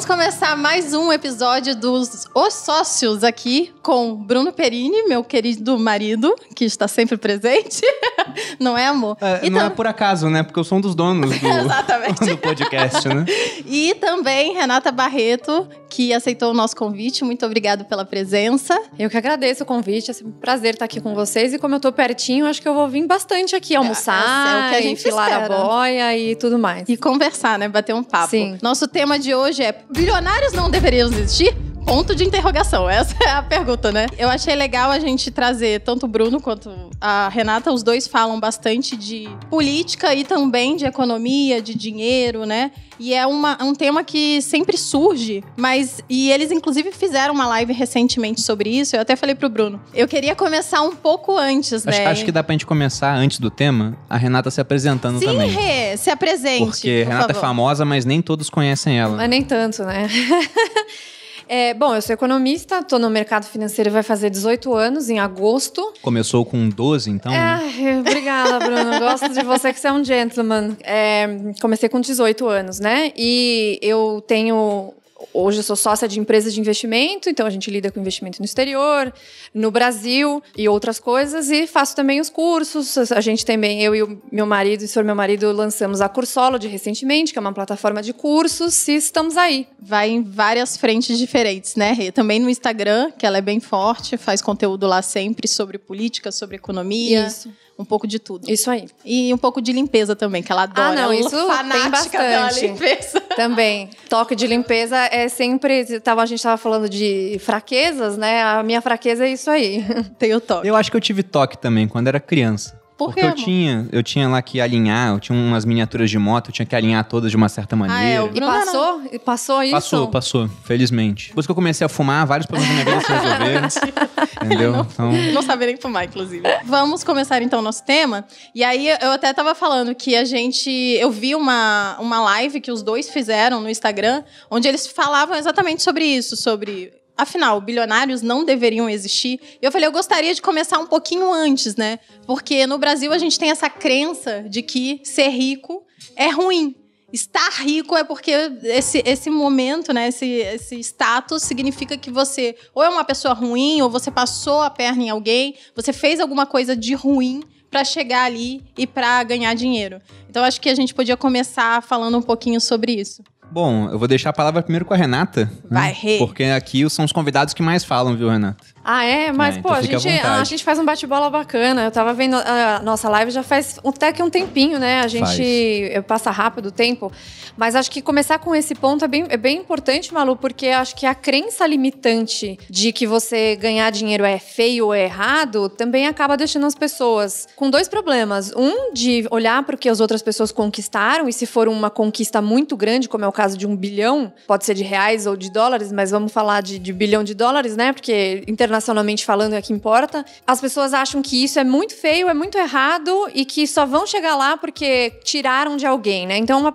Vamos começar mais um episódio dos Os Sócios aqui com Bruno Perini, meu querido marido, que está sempre presente. não é, amor? É, não é por acaso, né? Porque eu sou um dos donos do, do podcast, né? e também Renata Barreto, que aceitou o nosso convite. Muito obrigado pela presença. Eu que agradeço o convite. É sempre um prazer estar aqui com vocês. E como eu tô pertinho, acho que eu vou vir bastante aqui almoçar, é, é o que a gente enfilar espera. a boia e tudo mais. E conversar, né? Bater um papo. Sim. Nosso tema de hoje é: bilionários não deveriam existir? Ponto de interrogação. Essa é a pergunta, né? Eu achei legal a gente trazer tanto o Bruno quanto a Renata. Os dois falam bastante de política e também de economia, de dinheiro, né? E é uma, um tema que sempre surge, mas. E eles, inclusive, fizeram uma live recentemente sobre isso. Eu até falei pro Bruno. Eu queria começar um pouco antes, acho, né? Acho que dá pra gente começar antes do tema, a Renata se apresentando Sim, também. Sim, Rê, se apresente. Porque por Renata favor. é famosa, mas nem todos conhecem ela. Mas nem tanto, né? É, bom, eu sou economista, estou no mercado financeiro vai fazer 18 anos, em agosto. Começou com 12, então? É, obrigada, Bruno. Gosto de você que você é um gentleman. É, comecei com 18 anos, né? E eu tenho Hoje eu sou sócia de empresas de investimento, então a gente lida com investimento no exterior, no Brasil e outras coisas, e faço também os cursos. A gente também, eu e o meu marido, e o senhor meu marido, lançamos a Cursology recentemente, que é uma plataforma de cursos, e estamos aí. Vai em várias frentes diferentes, né, Rê? Também no Instagram, que ela é bem forte, faz conteúdo lá sempre sobre política, sobre economia. Isso um pouco de tudo. Isso aí. E um pouco de limpeza também, que ela adora. Ah, não, isso tem bastante. limpeza. Também. Toque de limpeza é sempre. Tava, a gente estava falando de fraquezas, né? A minha fraqueza é isso aí. Tem o toque. Eu acho que eu tive toque também quando era criança. Por Porque quê, eu tinha, eu tinha lá que alinhar, eu tinha umas miniaturas de moto, eu tinha que alinhar todas de uma certa maneira. Ah, é, o E passou? E passou isso? Passou, passou, felizmente. Depois que eu comecei a fumar, vários problemas na minha vida se resolveram. entendeu? Não, então... não sabia nem fumar, inclusive. Vamos começar então o nosso tema. E aí eu até tava falando que a gente. Eu vi uma, uma live que os dois fizeram no Instagram, onde eles falavam exatamente sobre isso, sobre afinal, bilionários não deveriam existir. Eu falei, eu gostaria de começar um pouquinho antes, né? Porque no Brasil a gente tem essa crença de que ser rico é ruim. Estar rico é porque esse, esse momento, né, esse, esse status significa que você ou é uma pessoa ruim, ou você passou a perna em alguém, você fez alguma coisa de ruim para chegar ali e para ganhar dinheiro. Então acho que a gente podia começar falando um pouquinho sobre isso. Bom, eu vou deixar a palavra primeiro com a Renata. Vai, né? Rê. Porque aqui são os convidados que mais falam, viu, Renata? Ah, é? Mas, É, pô, então a, gente, vontade. a gente faz um bate-bola bacana. Eu tava vendo a nossa live já faz até que um tempinho, né? A gente Faz. passa rápido o tempo. Mas acho que começar com esse ponto é bem, é bem importante, Malu, porque acho que a crença limitante de que você ganhar dinheiro é feio ou é errado também acaba deixando as pessoas com dois problemas. Um, de olhar para o que as outras pessoas conquistaram, e se for uma conquista muito grande, como é o caso de um bilhão, pode ser de reais ou de dólares, mas vamos falar de, de bilhão de dólares, né? Porque internacionalmente falando é que importa. As pessoas acham que isso é muito feio, é muito errado e que só vão chegar lá porque tiraram de alguém, né? Então, uma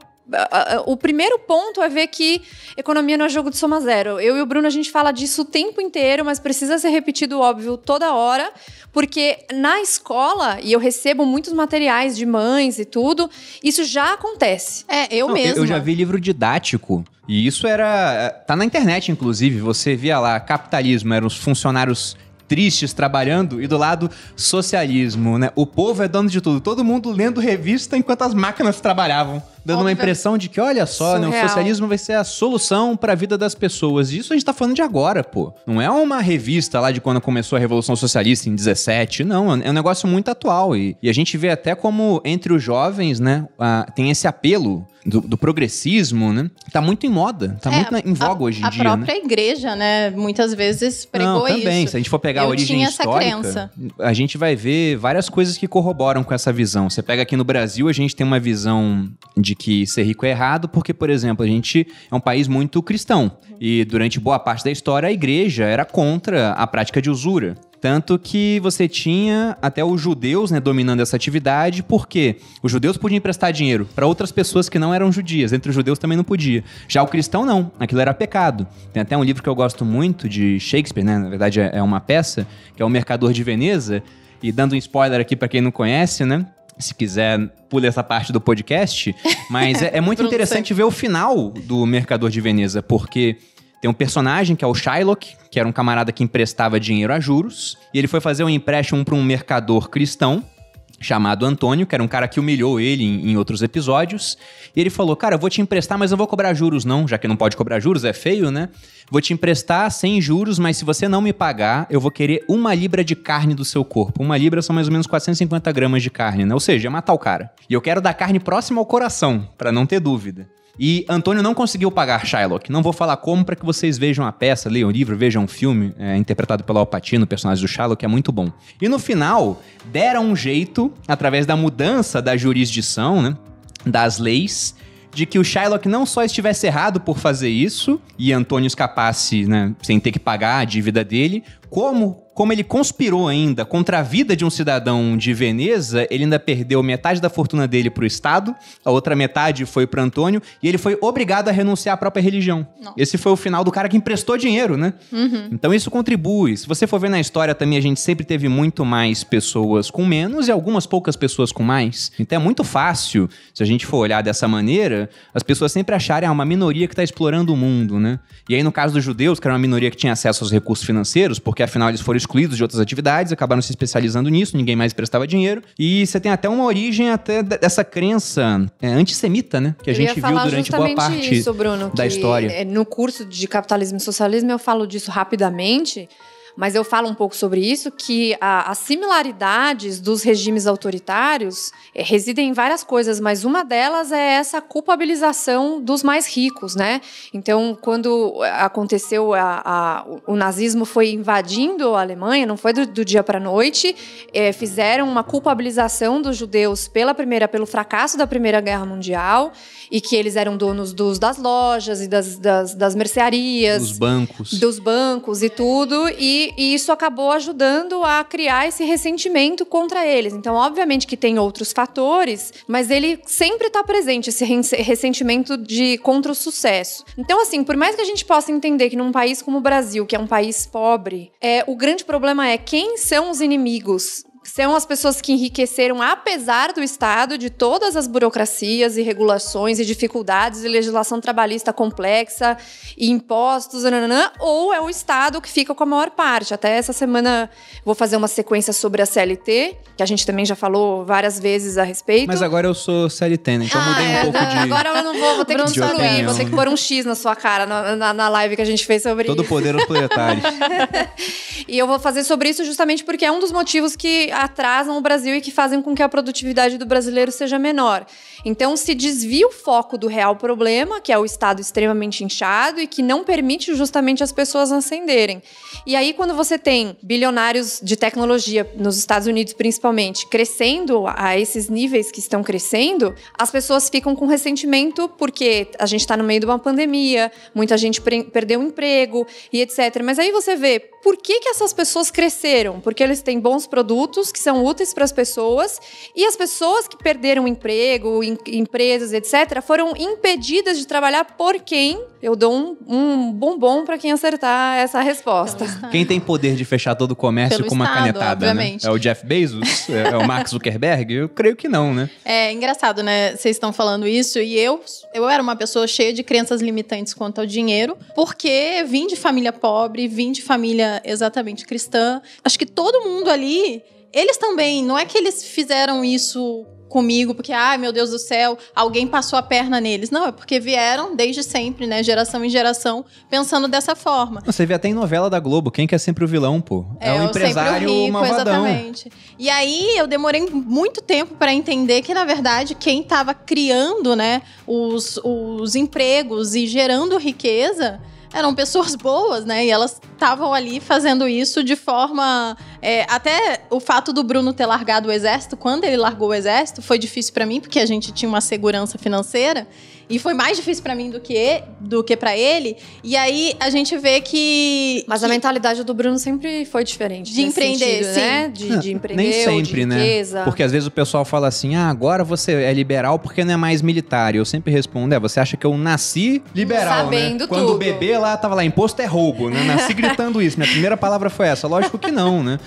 o primeiro ponto é ver que economia não é jogo de soma zero. Eu e o Bruno a gente fala disso o tempo inteiro, mas precisa ser repetido óbvio toda hora, porque na escola e eu recebo muitos materiais de mães e tudo, isso já acontece. É, eu Não, mesma. Eu já vi livro didático. E isso era. Tá na internet, inclusive. Você via lá, capitalismo, eram os funcionários tristes trabalhando e do lado socialismo, né? O povo é dono de tudo. Todo mundo lendo revista enquanto as máquinas trabalhavam, dando uma impressão de que, olha só, né, o socialismo vai ser a solução para a vida das pessoas. E isso a gente tá falando de agora, pô. Não é uma revista lá de quando começou a Revolução Socialista em 17, não. É um negócio muito atual. E, e a gente vê até como entre os jovens, né, ah, tem esse apelo do, do progressismo, né? Tá muito em moda, tá É, muito na- em voga a, hoje em a dia, né? própria igreja, né, muitas vezes pregou Não, também. isso. Se a gente for pegar a Eu origem tinha essa histórica, crença. a gente vai ver várias coisas que corroboram com essa visão. Você pega aqui no Brasil, a gente tem uma visão de que ser rico é errado, porque, por exemplo, a gente é um país muito cristão. E durante boa parte da história, a igreja era contra a prática de usura. Tanto que você tinha até os judeus né, dominando essa atividade, porque os judeus podiam emprestar dinheiro para outras pessoas que não eram judias. Entre os judeus também não podia. Já o cristão não, aquilo era pecado. Tem até um livro que eu gosto muito de Shakespeare, né? Na verdade é é uma peça, que é O Mercador de Veneza. E dando um spoiler aqui para quem não conhece, né? Se quiser, pula essa parte do podcast. Mas é, é muito interessante ver o final do Mercador de Veneza, porque tem um personagem que é o Shylock, que era um camarada que emprestava dinheiro a juros, e ele foi fazer um empréstimo para um mercador cristão chamado Antônio, que era um cara que humilhou ele em, em outros episódios. E ele falou: Cara, eu vou te emprestar, mas eu vou cobrar juros, não, já que não pode cobrar juros, é feio, né? Vou te emprestar sem juros, mas se você não me pagar, eu vou querer uma libra de carne do seu corpo. Uma libra são mais ou menos 450 gramas de carne, né? Ou seja, é matar o cara. E eu quero dar carne próxima ao coração, para não ter dúvida. E Antônio não conseguiu pagar Shylock. Não vou falar como para que vocês vejam a peça, leiam o livro, vejam o filme, é, interpretado pelo Al Pacino, personagem do Shylock, é muito bom. E no final, deram um jeito, através da mudança da jurisdição, né, das leis, de que o Shylock não só estivesse errado por fazer isso, e Antônio escapasse, né, sem ter que pagar a dívida dele, como como ele conspirou ainda contra a vida de um cidadão de Veneza, ele ainda perdeu metade da fortuna dele pro Estado, a outra metade foi pro Antônio, e ele foi obrigado a renunciar à própria religião. Nossa. Esse foi o final do cara que emprestou dinheiro, né? Uhum. Então isso contribui. Se você for ver na história também, a gente sempre teve muito mais pessoas com menos e algumas poucas pessoas com mais. Então é muito fácil, se a gente for olhar dessa maneira, as pessoas sempre acharem ah, uma minoria que está explorando o mundo, né? E aí no caso dos judeus, que era uma minoria que tinha acesso aos recursos financeiros, porque afinal eles foram excluídos de outras atividades, acabaram se especializando nisso, ninguém mais prestava dinheiro. E você tem até uma origem até de- dessa crença é, antissemita, né? Que a Eu gente viu durante boa parte isso, Bruno, da que, história. é, No curso de capitalismo e socialismo eu falo disso rapidamente, mas eu falo um pouco sobre isso, que a- as similaridades dos regimes autoritários é, residem em várias coisas, mas uma delas é essa culpabilização dos mais ricos, né? Então, quando aconteceu a- a- o- o nazismo foi invadindo a Alemanha, não foi do, do dia para a noite, é, fizeram uma culpabilização dos judeus pela primeira, pelo fracasso da Primeira Guerra Mundial e que eles eram donos dos, das lojas e das, das, das mercearias, Dos bancos. dos bancos e tudo, e, e isso acabou ajudando a criar esse ressentimento contra eles. Então, obviamente que tem outros fatores, mas ele sempre está presente, esse ressentimento de contra o sucesso. Então, assim, por mais que a gente possa entender que num país como o Brasil, que é um país pobre, é, o grande problema é quem são os inimigos são as pessoas que enriqueceram apesar do Estado, de todas as burocracias e regulações e dificuldades e legislação trabalhista complexa e impostos, nananã, ou é o Estado que fica com a maior parte. Até essa semana vou fazer uma sequência sobre a CLT, que a gente também já falou várias vezes a respeito. Mas agora eu sou CLT, né? Então eu mudei Ah, um é, pouco de. Agora eu não vou, vou ter que excluir, vou ter que pôr um X na sua cara na, na- na live que a gente fez sobre Todo isso. poder aos proletários. E eu vou fazer sobre isso justamente porque é um dos motivos que atrasam o Brasil e que fazem com que a produtividade do brasileiro seja menor. Então, se desvia o foco do real problema, que é o Estado extremamente inchado e que não permite justamente as pessoas ascenderem. E aí, quando você tem bilionários de tecnologia, nos Estados Unidos principalmente, crescendo a esses níveis que estão crescendo, as pessoas ficam com ressentimento porque a gente está no meio de uma pandemia, muita gente perdeu o emprego e etc. Mas aí você vê por que, que essas pessoas cresceram? Porque eles têm bons produtos que são úteis para as pessoas e as pessoas que perderam o emprego, em- empresas, etc., foram impedidas de trabalhar por quem? Eu dou um, um bombom para quem acertar essa resposta. Quem tem poder de fechar todo o comércio Pelo com uma Estado, canetada, né? É o Jeff Bezos? é é o Mark Zuckerberg? Eu creio que não, né? É engraçado, né? Vocês estão falando isso e eu, eu era uma pessoa cheia de crenças limitantes quanto ao dinheiro, porque vim de família pobre, vim de família exatamente cristã. Acho que todo mundo ali, eles também, não é que eles fizeram isso comigo porque, ai meu Deus do céu, alguém passou a perna neles. Não, é porque vieram desde sempre, né? Geração em geração, pensando dessa forma. Você vê até em novela da Globo, quem que é sempre o vilão, pô? É, o eu empresário rico, malvadão. exatamente. E aí eu demorei muito tempo para entender que na verdade quem estava criando, né, os, os empregos e gerando riqueza eram pessoas boas, né? E elas estavam ali fazendo isso de forma. é, até o fato do Bruno ter largado o exército, quando ele largou o exército, foi difícil para mim, porque a gente tinha uma segurança financeira. E foi mais difícil para mim do que, do que para ele. E aí a gente vê que. Mas a que- mentalidade do Bruno sempre foi diferente. De empreender, sentido, sim. Né? De, de empreender, Nem ou sempre, né? riqueza. Porque às vezes o pessoal fala assim: ah, agora você é liberal porque não é mais militar. E eu sempre respondo: é, você acha que eu nasci liberal, Sabendo né? Quando o tudo. bebê lá tava lá, imposto é roubo, né? Nasci gritando isso. Minha primeira palavra foi essa. Lógico que não, né?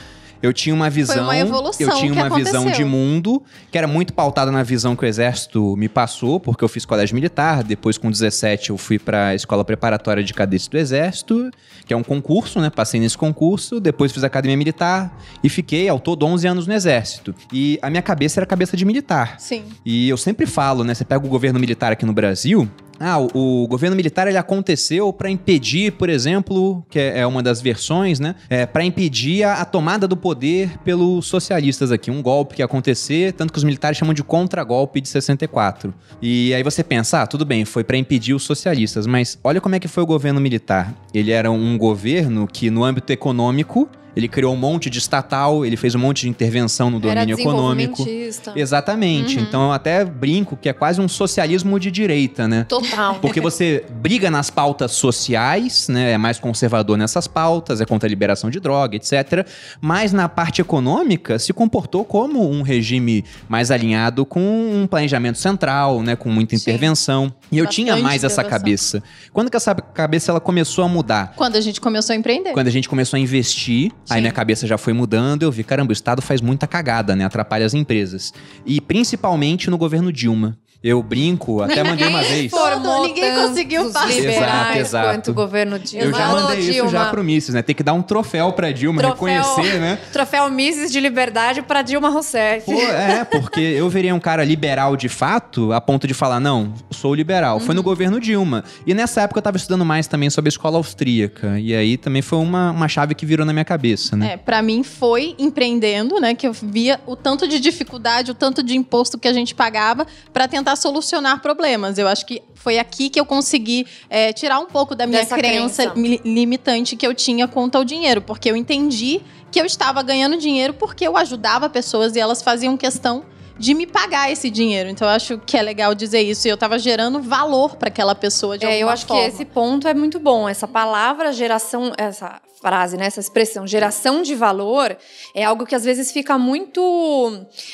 Eu tinha uma visão, uma evolução eu tinha uma visão aconteceu. de mundo que era muito pautada na visão que o exército me passou, porque eu fiz colégio militar, depois com 17 eu fui para a escola preparatória de cadetes do exército, que é um concurso, né? Passei nesse concurso, depois fiz academia militar e fiquei ao todo 11 anos no exército. E a minha cabeça era cabeça de militar. Sim. E eu sempre falo, né? Você pega o governo militar aqui no Brasil. Ah, o, o governo militar ele aconteceu para impedir, por exemplo, que é é uma das versões, né? É, para impedir a, a tomada do poder pelos socialistas aqui, um golpe que ia acontecer, tanto que os militares chamam de contra-golpe de 64. E aí você pensa, ah, tudo bem, foi para impedir os socialistas, mas olha como é que foi o governo militar. Ele era um governo que no âmbito econômico ele criou um monte de estatal, ele fez um monte de intervenção no Era domínio econômico. desenvolvimentista. Exatamente. Então eu até brinco que é quase um socialismo de direita, né? Total. Porque você briga nas pautas sociais, né? É mais conservador nessas pautas, é contra a liberação de droga, etc. Mas na parte econômica se comportou como um regime mais alinhado com um planejamento central, né? Com muita Sim. intervenção. E eu Bastante tinha mais essa cabeça. Quando que essa cabeça ela começou a mudar? Quando a gente começou a empreender. Quando a gente começou a investir, aí Sim. minha cabeça já foi mudando, eu vi, caramba, o Estado faz muita cagada, né? Atrapalha as empresas. E principalmente no governo Dilma. Eu brinco, até mandei uma vez. Todo- ninguém conseguiu passar. Exato, exato. quanto o governo Dilma. Eu já mandei isso Dilma. já pro Mises, né? Tem que dar um troféu pra Dilma, Troféu- reconhecer, né? Troféu Mises de Liberdade para Dilma Rousseff. Pô, é, porque eu virei um cara liberal de fato, a ponto de falar, não, sou liberal. Foi no governo Dilma. E nessa época eu tava estudando mais também sobre a escola austríaca. E aí também foi uma, uma chave que virou na minha cabeça, né? É, para mim foi empreendendo, né, que eu via o tanto de dificuldade, o tanto de imposto que a gente pagava para tentar solucionar problemas. Eu acho que foi aqui que eu consegui é, tirar um pouco da minha crença, crença. mi- limitante que eu tinha quanto ao dinheiro, porque eu entendi que eu estava ganhando dinheiro porque eu ajudava pessoas e elas faziam questão de me pagar esse dinheiro. Então eu acho que é legal dizer isso. E eu estava gerando valor para aquela pessoa de É, alguma eu acho forma. que esse ponto é muito bom. Essa palavra geração, essa frase, né, essa expressão geração de valor é algo que às vezes fica muito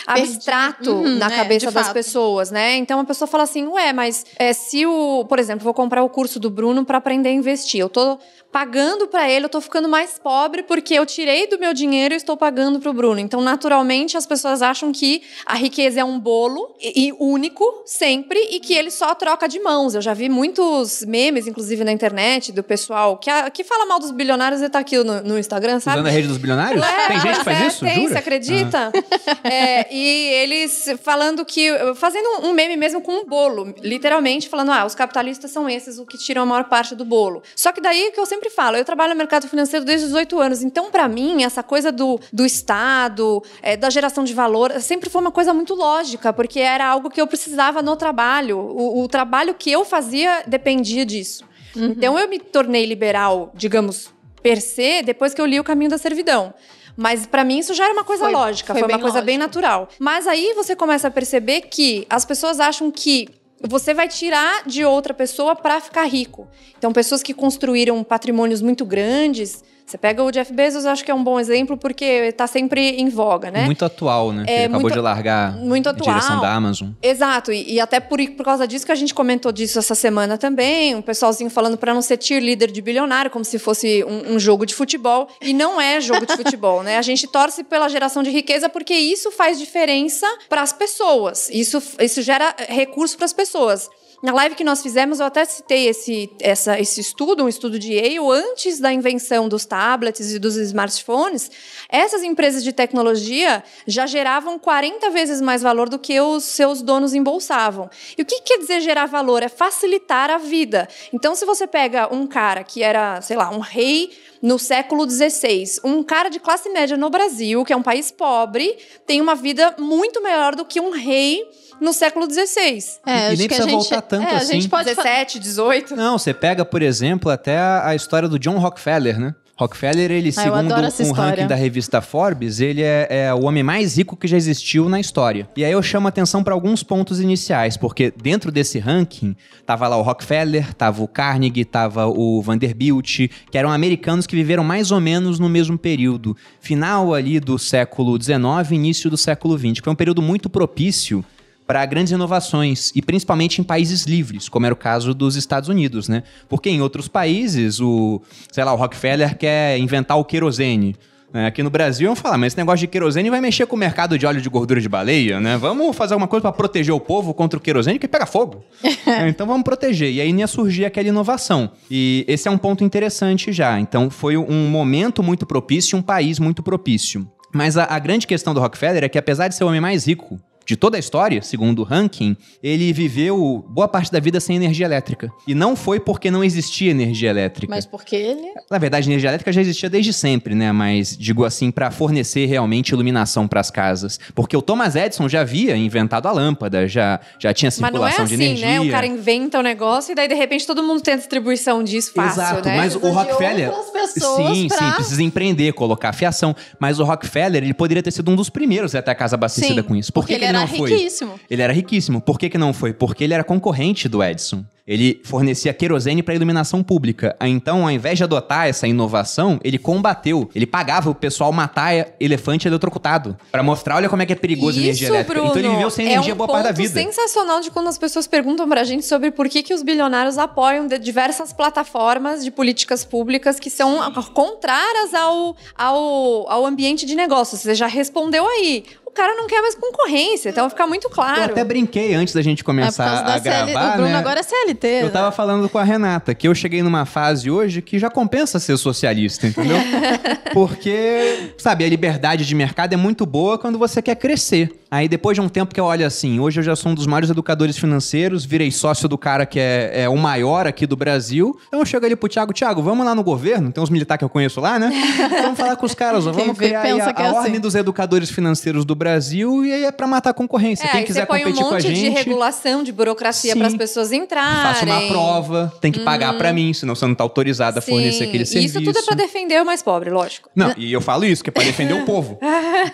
abstrato Uhum, na é, cabeça das fato. pessoas, né? Então a pessoa fala assim, ué, mas é, se o, por exemplo, vou comprar o curso do Bruno para aprender a investir, eu tô pagando para ele, eu tô ficando mais pobre porque eu tirei do meu dinheiro e estou pagando para o Bruno. Então, naturalmente, as pessoas acham que a riqueza é um bolo e, e único sempre e que ele só troca de mãos. Eu já vi muitos memes, inclusive na internet, do pessoal que, a- que fala mal dos bilionários e tá aqui no, no Instagram, sabe? Usando a rede dos bilionários? É, tem gente que faz é, isso? Tem, Jura? você acredita? É, e eles falando que. Fazendo um meme mesmo com um bolo. Literalmente falando: ah, os capitalistas são esses o que tiram a maior parte do bolo. Só que daí que eu sempre falo, eu trabalho no mercado financeiro desde os 18 anos. Então, pra mim, essa coisa do, do Estado, é, da geração de valor, sempre foi uma coisa muito lógica, porque era algo que eu precisava no trabalho. O, o trabalho que eu fazia dependia disso. Uhum. Então, eu me tornei liberal, digamos, per se, depois que eu li O Caminho da Servidão. Mas pra mim isso já era uma coisa Foi- lógica, foi foi, uma bem coisa bem lógico. natural. Mas aí você começa a perceber que as pessoas acham que você vai tirar de outra pessoa pra ficar rico. Então, pessoas que construíram patrimônios muito grandes. Você pega o Jeff Bezos, eu acho que é um bom exemplo, porque tá sempre em voga, né? Muito atual, né? É, Ele acabou muito- de largar muito a direção atual. da Amazon. Exato, e, e até por, por causa disso que a gente comentou disso essa semana também, um pessoalzinho falando para não ser cheerleader de bilionário, como se fosse um, um jogo de futebol, e não é jogo de futebol, né? A gente torce pela geração de riqueza porque isso faz diferença para as pessoas, isso, isso gera recurso para as pessoas. Na live que nós fizemos, eu até citei esse, essa, esse estudo, um estudo de Yale, antes da invenção dos tablets e dos smartphones, essas empresas de tecnologia já geravam 40 vezes mais valor do que os seus donos embolsavam. E o que quer dizer gerar valor? É facilitar a vida. Então, se você pega um cara que era, sei lá, um rei no século XVI, um cara de classe média no Brasil, que é um país pobre, tem uma vida muito melhor do que um rei no século XVI. É, E acho nem que a precisa gente, voltar tanto é, A assim. gente pode fa- 17, 18. Não, você pega, por exemplo, até a, a história do John Rockefeller, né? Rockefeller, ele, Ah, segundo um história. ranking da revista Forbes, ele é, é o homem mais rico que já existiu na história. E aí eu chamo atenção para alguns pontos iniciais, porque dentro desse ranking tava lá o Rockefeller, tava o Carnegie, tava o Vanderbilt, que eram americanos que viveram mais ou menos no mesmo período, final ali do século XIX, início do século XX, que foi um período muito propício para grandes inovações e principalmente em países livres, como era o caso dos Estados Unidos, né? Porque em outros países, o, sei lá, o Rockefeller quer inventar o querosene. né? Aqui no Brasil iam falar, mas esse negócio de querosene vai mexer com o mercado de óleo de gordura de baleia, né? Vamos fazer alguma coisa para proteger o povo contra o querosene que pega fogo. É, então vamos proteger. E aí ia surgir aquela inovação. E esse é um ponto interessante já. Então foi um momento muito propício, um país muito propício. Mas a, a, grande questão do Rockefeller é que, apesar de ser o homem mais rico de toda a história, segundo o ranking, ele viveu boa parte da vida sem energia elétrica. E não foi porque não existia energia elétrica. Mas porque ele. Na verdade, energia elétrica já existia desde sempre, né? Mas digo assim, para fornecer realmente iluminação para as casas. Porque o Thomas Edison já havia inventado a lâmpada, já, já tinha circulação mas não é assim, de energia. Né? O cara inventa o um negócio e daí de repente todo mundo tem a distribuição disso fácil, Exato, né? mas o Rockefeller. Sim, pra... sim, precisa empreender, colocar fiação. Mas o Rockefeller, ele poderia ter sido um dos primeiros a ter a casa abastecida sim, com isso. Por porque que ele, ele era não foi? riquíssimo. Ele era riquíssimo. Por que, que não foi? Porque ele era concorrente do Edison. Ele fornecia querosene para iluminação pública. Então, ao invés de adotar essa inovação, ele combateu. Ele pagava o pessoal matar elefante eletrocutado para mostrar, olha como é que é perigoso Isso, energia elétrica. Bruno, então ele viveu sem energia é um boa parte da vida. sensacional de quando as pessoas perguntam pra gente sobre por que, que os bilionários apoiam de diversas plataformas de políticas públicas que são contrárias ao, ao, ao ambiente de negócios. Você já respondeu aí cara não quer mais concorrência, então fica muito claro. Eu até brinquei antes da gente começar é a gravar, CL... O Bruno né? agora é CLT. Eu né? tava falando com a Renata que eu cheguei numa fase hoje que já compensa ser socialista, entendeu? Porque, sabe, a liberdade de mercado é muito boa quando você quer crescer. Aí depois de um tempo que eu olho assim, hoje eu já sou um dos maiores educadores financeiros, virei sócio do cara que é, é o maior aqui do Brasil. Então eu chego ali pro Thiago, Thiago, vamos lá no governo, tem uns militares que eu conheço lá, né? vamos falar com os caras, ó, vamos criar aí a, é a assim. ordem dos educadores financeiros do Brasil e aí é pra matar a concorrência. É, Quem quiser põe um competir com a monte de gente... regulação, de burocracia para as pessoas entrarem. Faça uma prova, tem que pagar pra mim, senão você não tá autorizado a fornecer aquele e serviço. Isso tudo é pra defender o mais pobre, lógico. Não, e eu falo isso, que é pra defender o povo.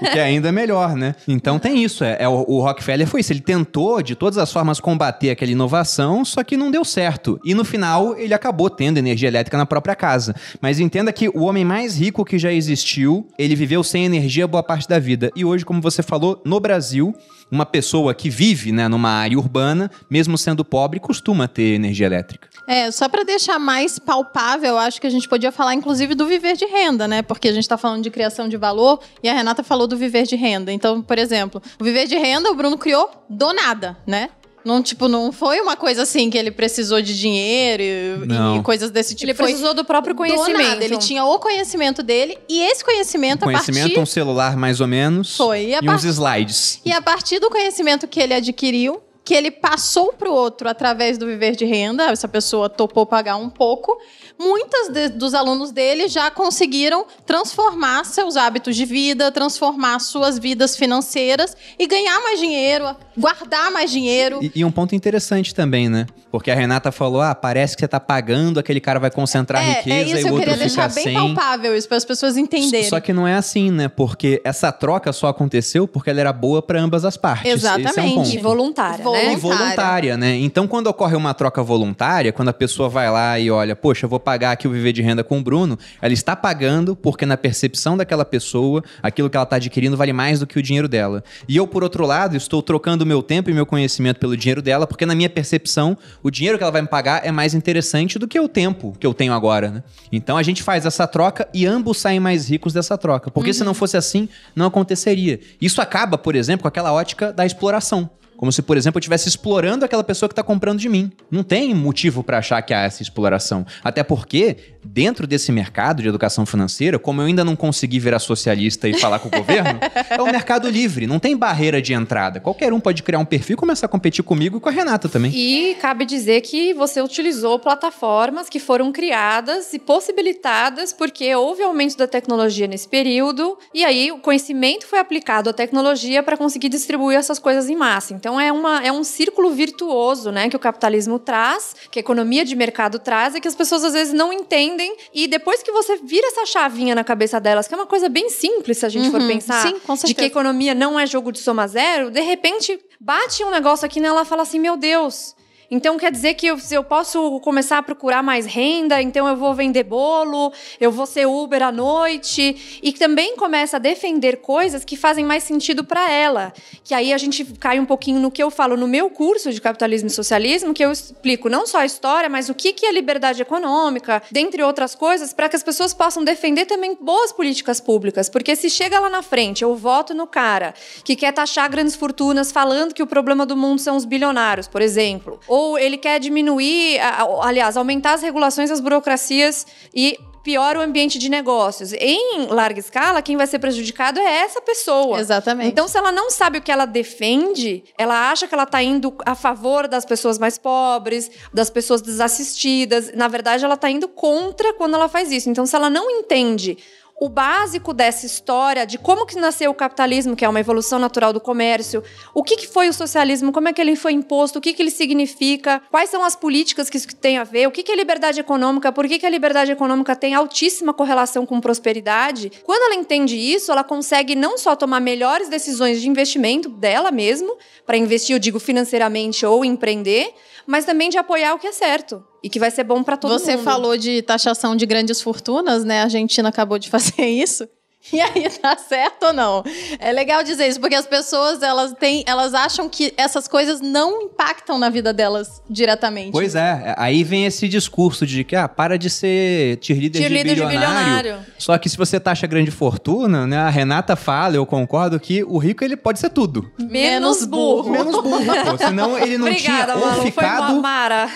O que é ainda melhor, né? Então tem isso. É, é o, o Rockefeller foi isso. Ele tentou, de todas as formas, combater aquela inovação, só que não deu certo. E no final, ele acabou tendo energia elétrica na própria casa. Mas entenda que o homem mais rico que já existiu, ele viveu sem energia boa parte da vida. E hoje, como você falou, no Brasil, uma pessoa que vive né, numa área urbana, mesmo sendo pobre, costuma ter energia elétrica. É, só para deixar mais palpável, acho que a gente podia falar inclusive do viver de renda, né? Porque a gente está falando de criação de valor e a Renata falou do viver de renda. Então, por exemplo, o viver de renda o Bruno criou do nada, né? Não, tipo, não foi uma coisa assim que ele precisou de dinheiro e, Não. e coisas desse tipo. Ele Foi precisou do próprio do conhecimento. nada. Ele tinha o conhecimento dele e esse conhecimento, Conhecimento, a um partir celular mais ou menos. Foi, e a E uns slides. e a partir do conhecimento que ele adquiriu, que ele passou para o outro através do viver de renda, essa pessoa topou pagar um pouco, muitos dos alunos dele já conseguiram transformar seus hábitos de vida, transformar suas vidas financeiras e ganhar mais dinheiro, guardar mais dinheiro. E, e um ponto interessante também, né? Porque a Renata falou: ah, parece que você tá pagando, aquele cara vai concentrar é, riqueza é isso, e o eu outro queria fica deixar bem sem. palpável isso para as pessoas entenderem. Só que não é assim, né? Porque essa troca só aconteceu porque ela era boa para ambas as partes. Esse é um Exatamente. E voluntária, Voluntária. né? E voluntária, né? Então, quando ocorre uma troca voluntária, quando a pessoa vai lá e olha, poxa, eu vou pagar aqui o viver de renda com o Bruno, ela está pagando porque na percepção daquela pessoa, aquilo que ela está adquirindo vale mais do que o dinheiro dela. E eu, por outro lado, estou trocando o meu tempo e meu conhecimento pelo dinheiro dela, porque na minha percepção, o dinheiro que ela vai me pagar é mais interessante do que o tempo que eu tenho agora, né? Então a gente faz essa troca e ambos saem mais ricos dessa troca. Porque se não fosse assim, não aconteceria. Isso acaba, por exemplo, com aquela ótica da exploração. Como se, por exemplo, eu estivesse explorando aquela pessoa que está comprando de mim. Não tem motivo para achar que há essa exploração. Até porque, dentro desse mercado de educação financeira, como eu ainda não consegui virar socialista e falar com o governo, é um mercado livre, não tem barreira de entrada. Qualquer um pode criar um perfil e começar a competir comigo e com a Renata também. E cabe dizer que você utilizou plataformas que foram criadas e possibilitadas porque houve aumento da tecnologia nesse período e aí o conhecimento foi aplicado à tecnologia para conseguir distribuir essas coisas em massa. Então é, uma, é um círculo virtuoso né, que o capitalismo traz, que a economia de mercado traz e que as pessoas às vezes não entendem. E depois que você vira essa chavinha na cabeça delas, que é uma coisa bem simples se a gente for Uhum. pensar, Sim, de que economia não é jogo de soma zero, de repente bate um negócio aqui nela e fala assim: meu Deus. Então quer dizer que eu, eu posso começar a procurar mais renda, então eu vou vender bolo, eu vou ser Uber à noite. E também começa a defender coisas que fazem mais sentido para ela. Que aí a gente cai um pouquinho no que eu falo no meu curso de capitalismo e socialismo, que eu explico não só a história, mas o que, que é liberdade econômica, dentre outras coisas, para que as pessoas possam defender também boas políticas públicas. Porque se chega lá na frente, eu voto no cara que quer taxar grandes fortunas falando que o problema do mundo são os bilionários, por exemplo. Ou ele quer diminuir, aliás, aumentar as regulações, as burocracias e piora o ambiente de negócios. Em larga escala, quem vai ser prejudicado é essa pessoa. Exatamente. Então, se ela não sabe o que ela defende, ela acha que ela está indo a favor das pessoas mais pobres, das pessoas desassistidas. Na verdade, ela está indo contra quando ela faz isso. Então, se ela não entende o básico dessa história de como que nasceu o capitalismo, que é uma evolução natural do comércio, o que, que foi o socialismo, como é que ele foi imposto, o que, que ele significa, quais são as políticas que isso tem a ver, o que, que é liberdade econômica, por que, que a liberdade econômica tem altíssima correlação com prosperidade. Quando ela entende isso, ela consegue não só tomar melhores decisões de investimento dela mesmo, para investir, eu digo financeiramente ou empreender, mas também de apoiar o que é certo e que vai ser bom para todo Você mundo. Você falou de taxação de grandes fortunas, né? A Argentina acabou de fazer isso. E aí, tá certo ou não? É legal dizer isso, porque as pessoas, elas têm, elas acham que essas coisas não impactam na vida delas diretamente. Pois é, aí vem esse discurso de que, ah, para de ser cheerleader, cheerleader de, bilionário. de bilionário. Só que se você taxa grande fortuna, né, a Renata fala, eu concordo, que o rico, ele pode ser tudo. Menos burro. Menos burro, pô. Senão ele não Obrigada, tinha ou ficado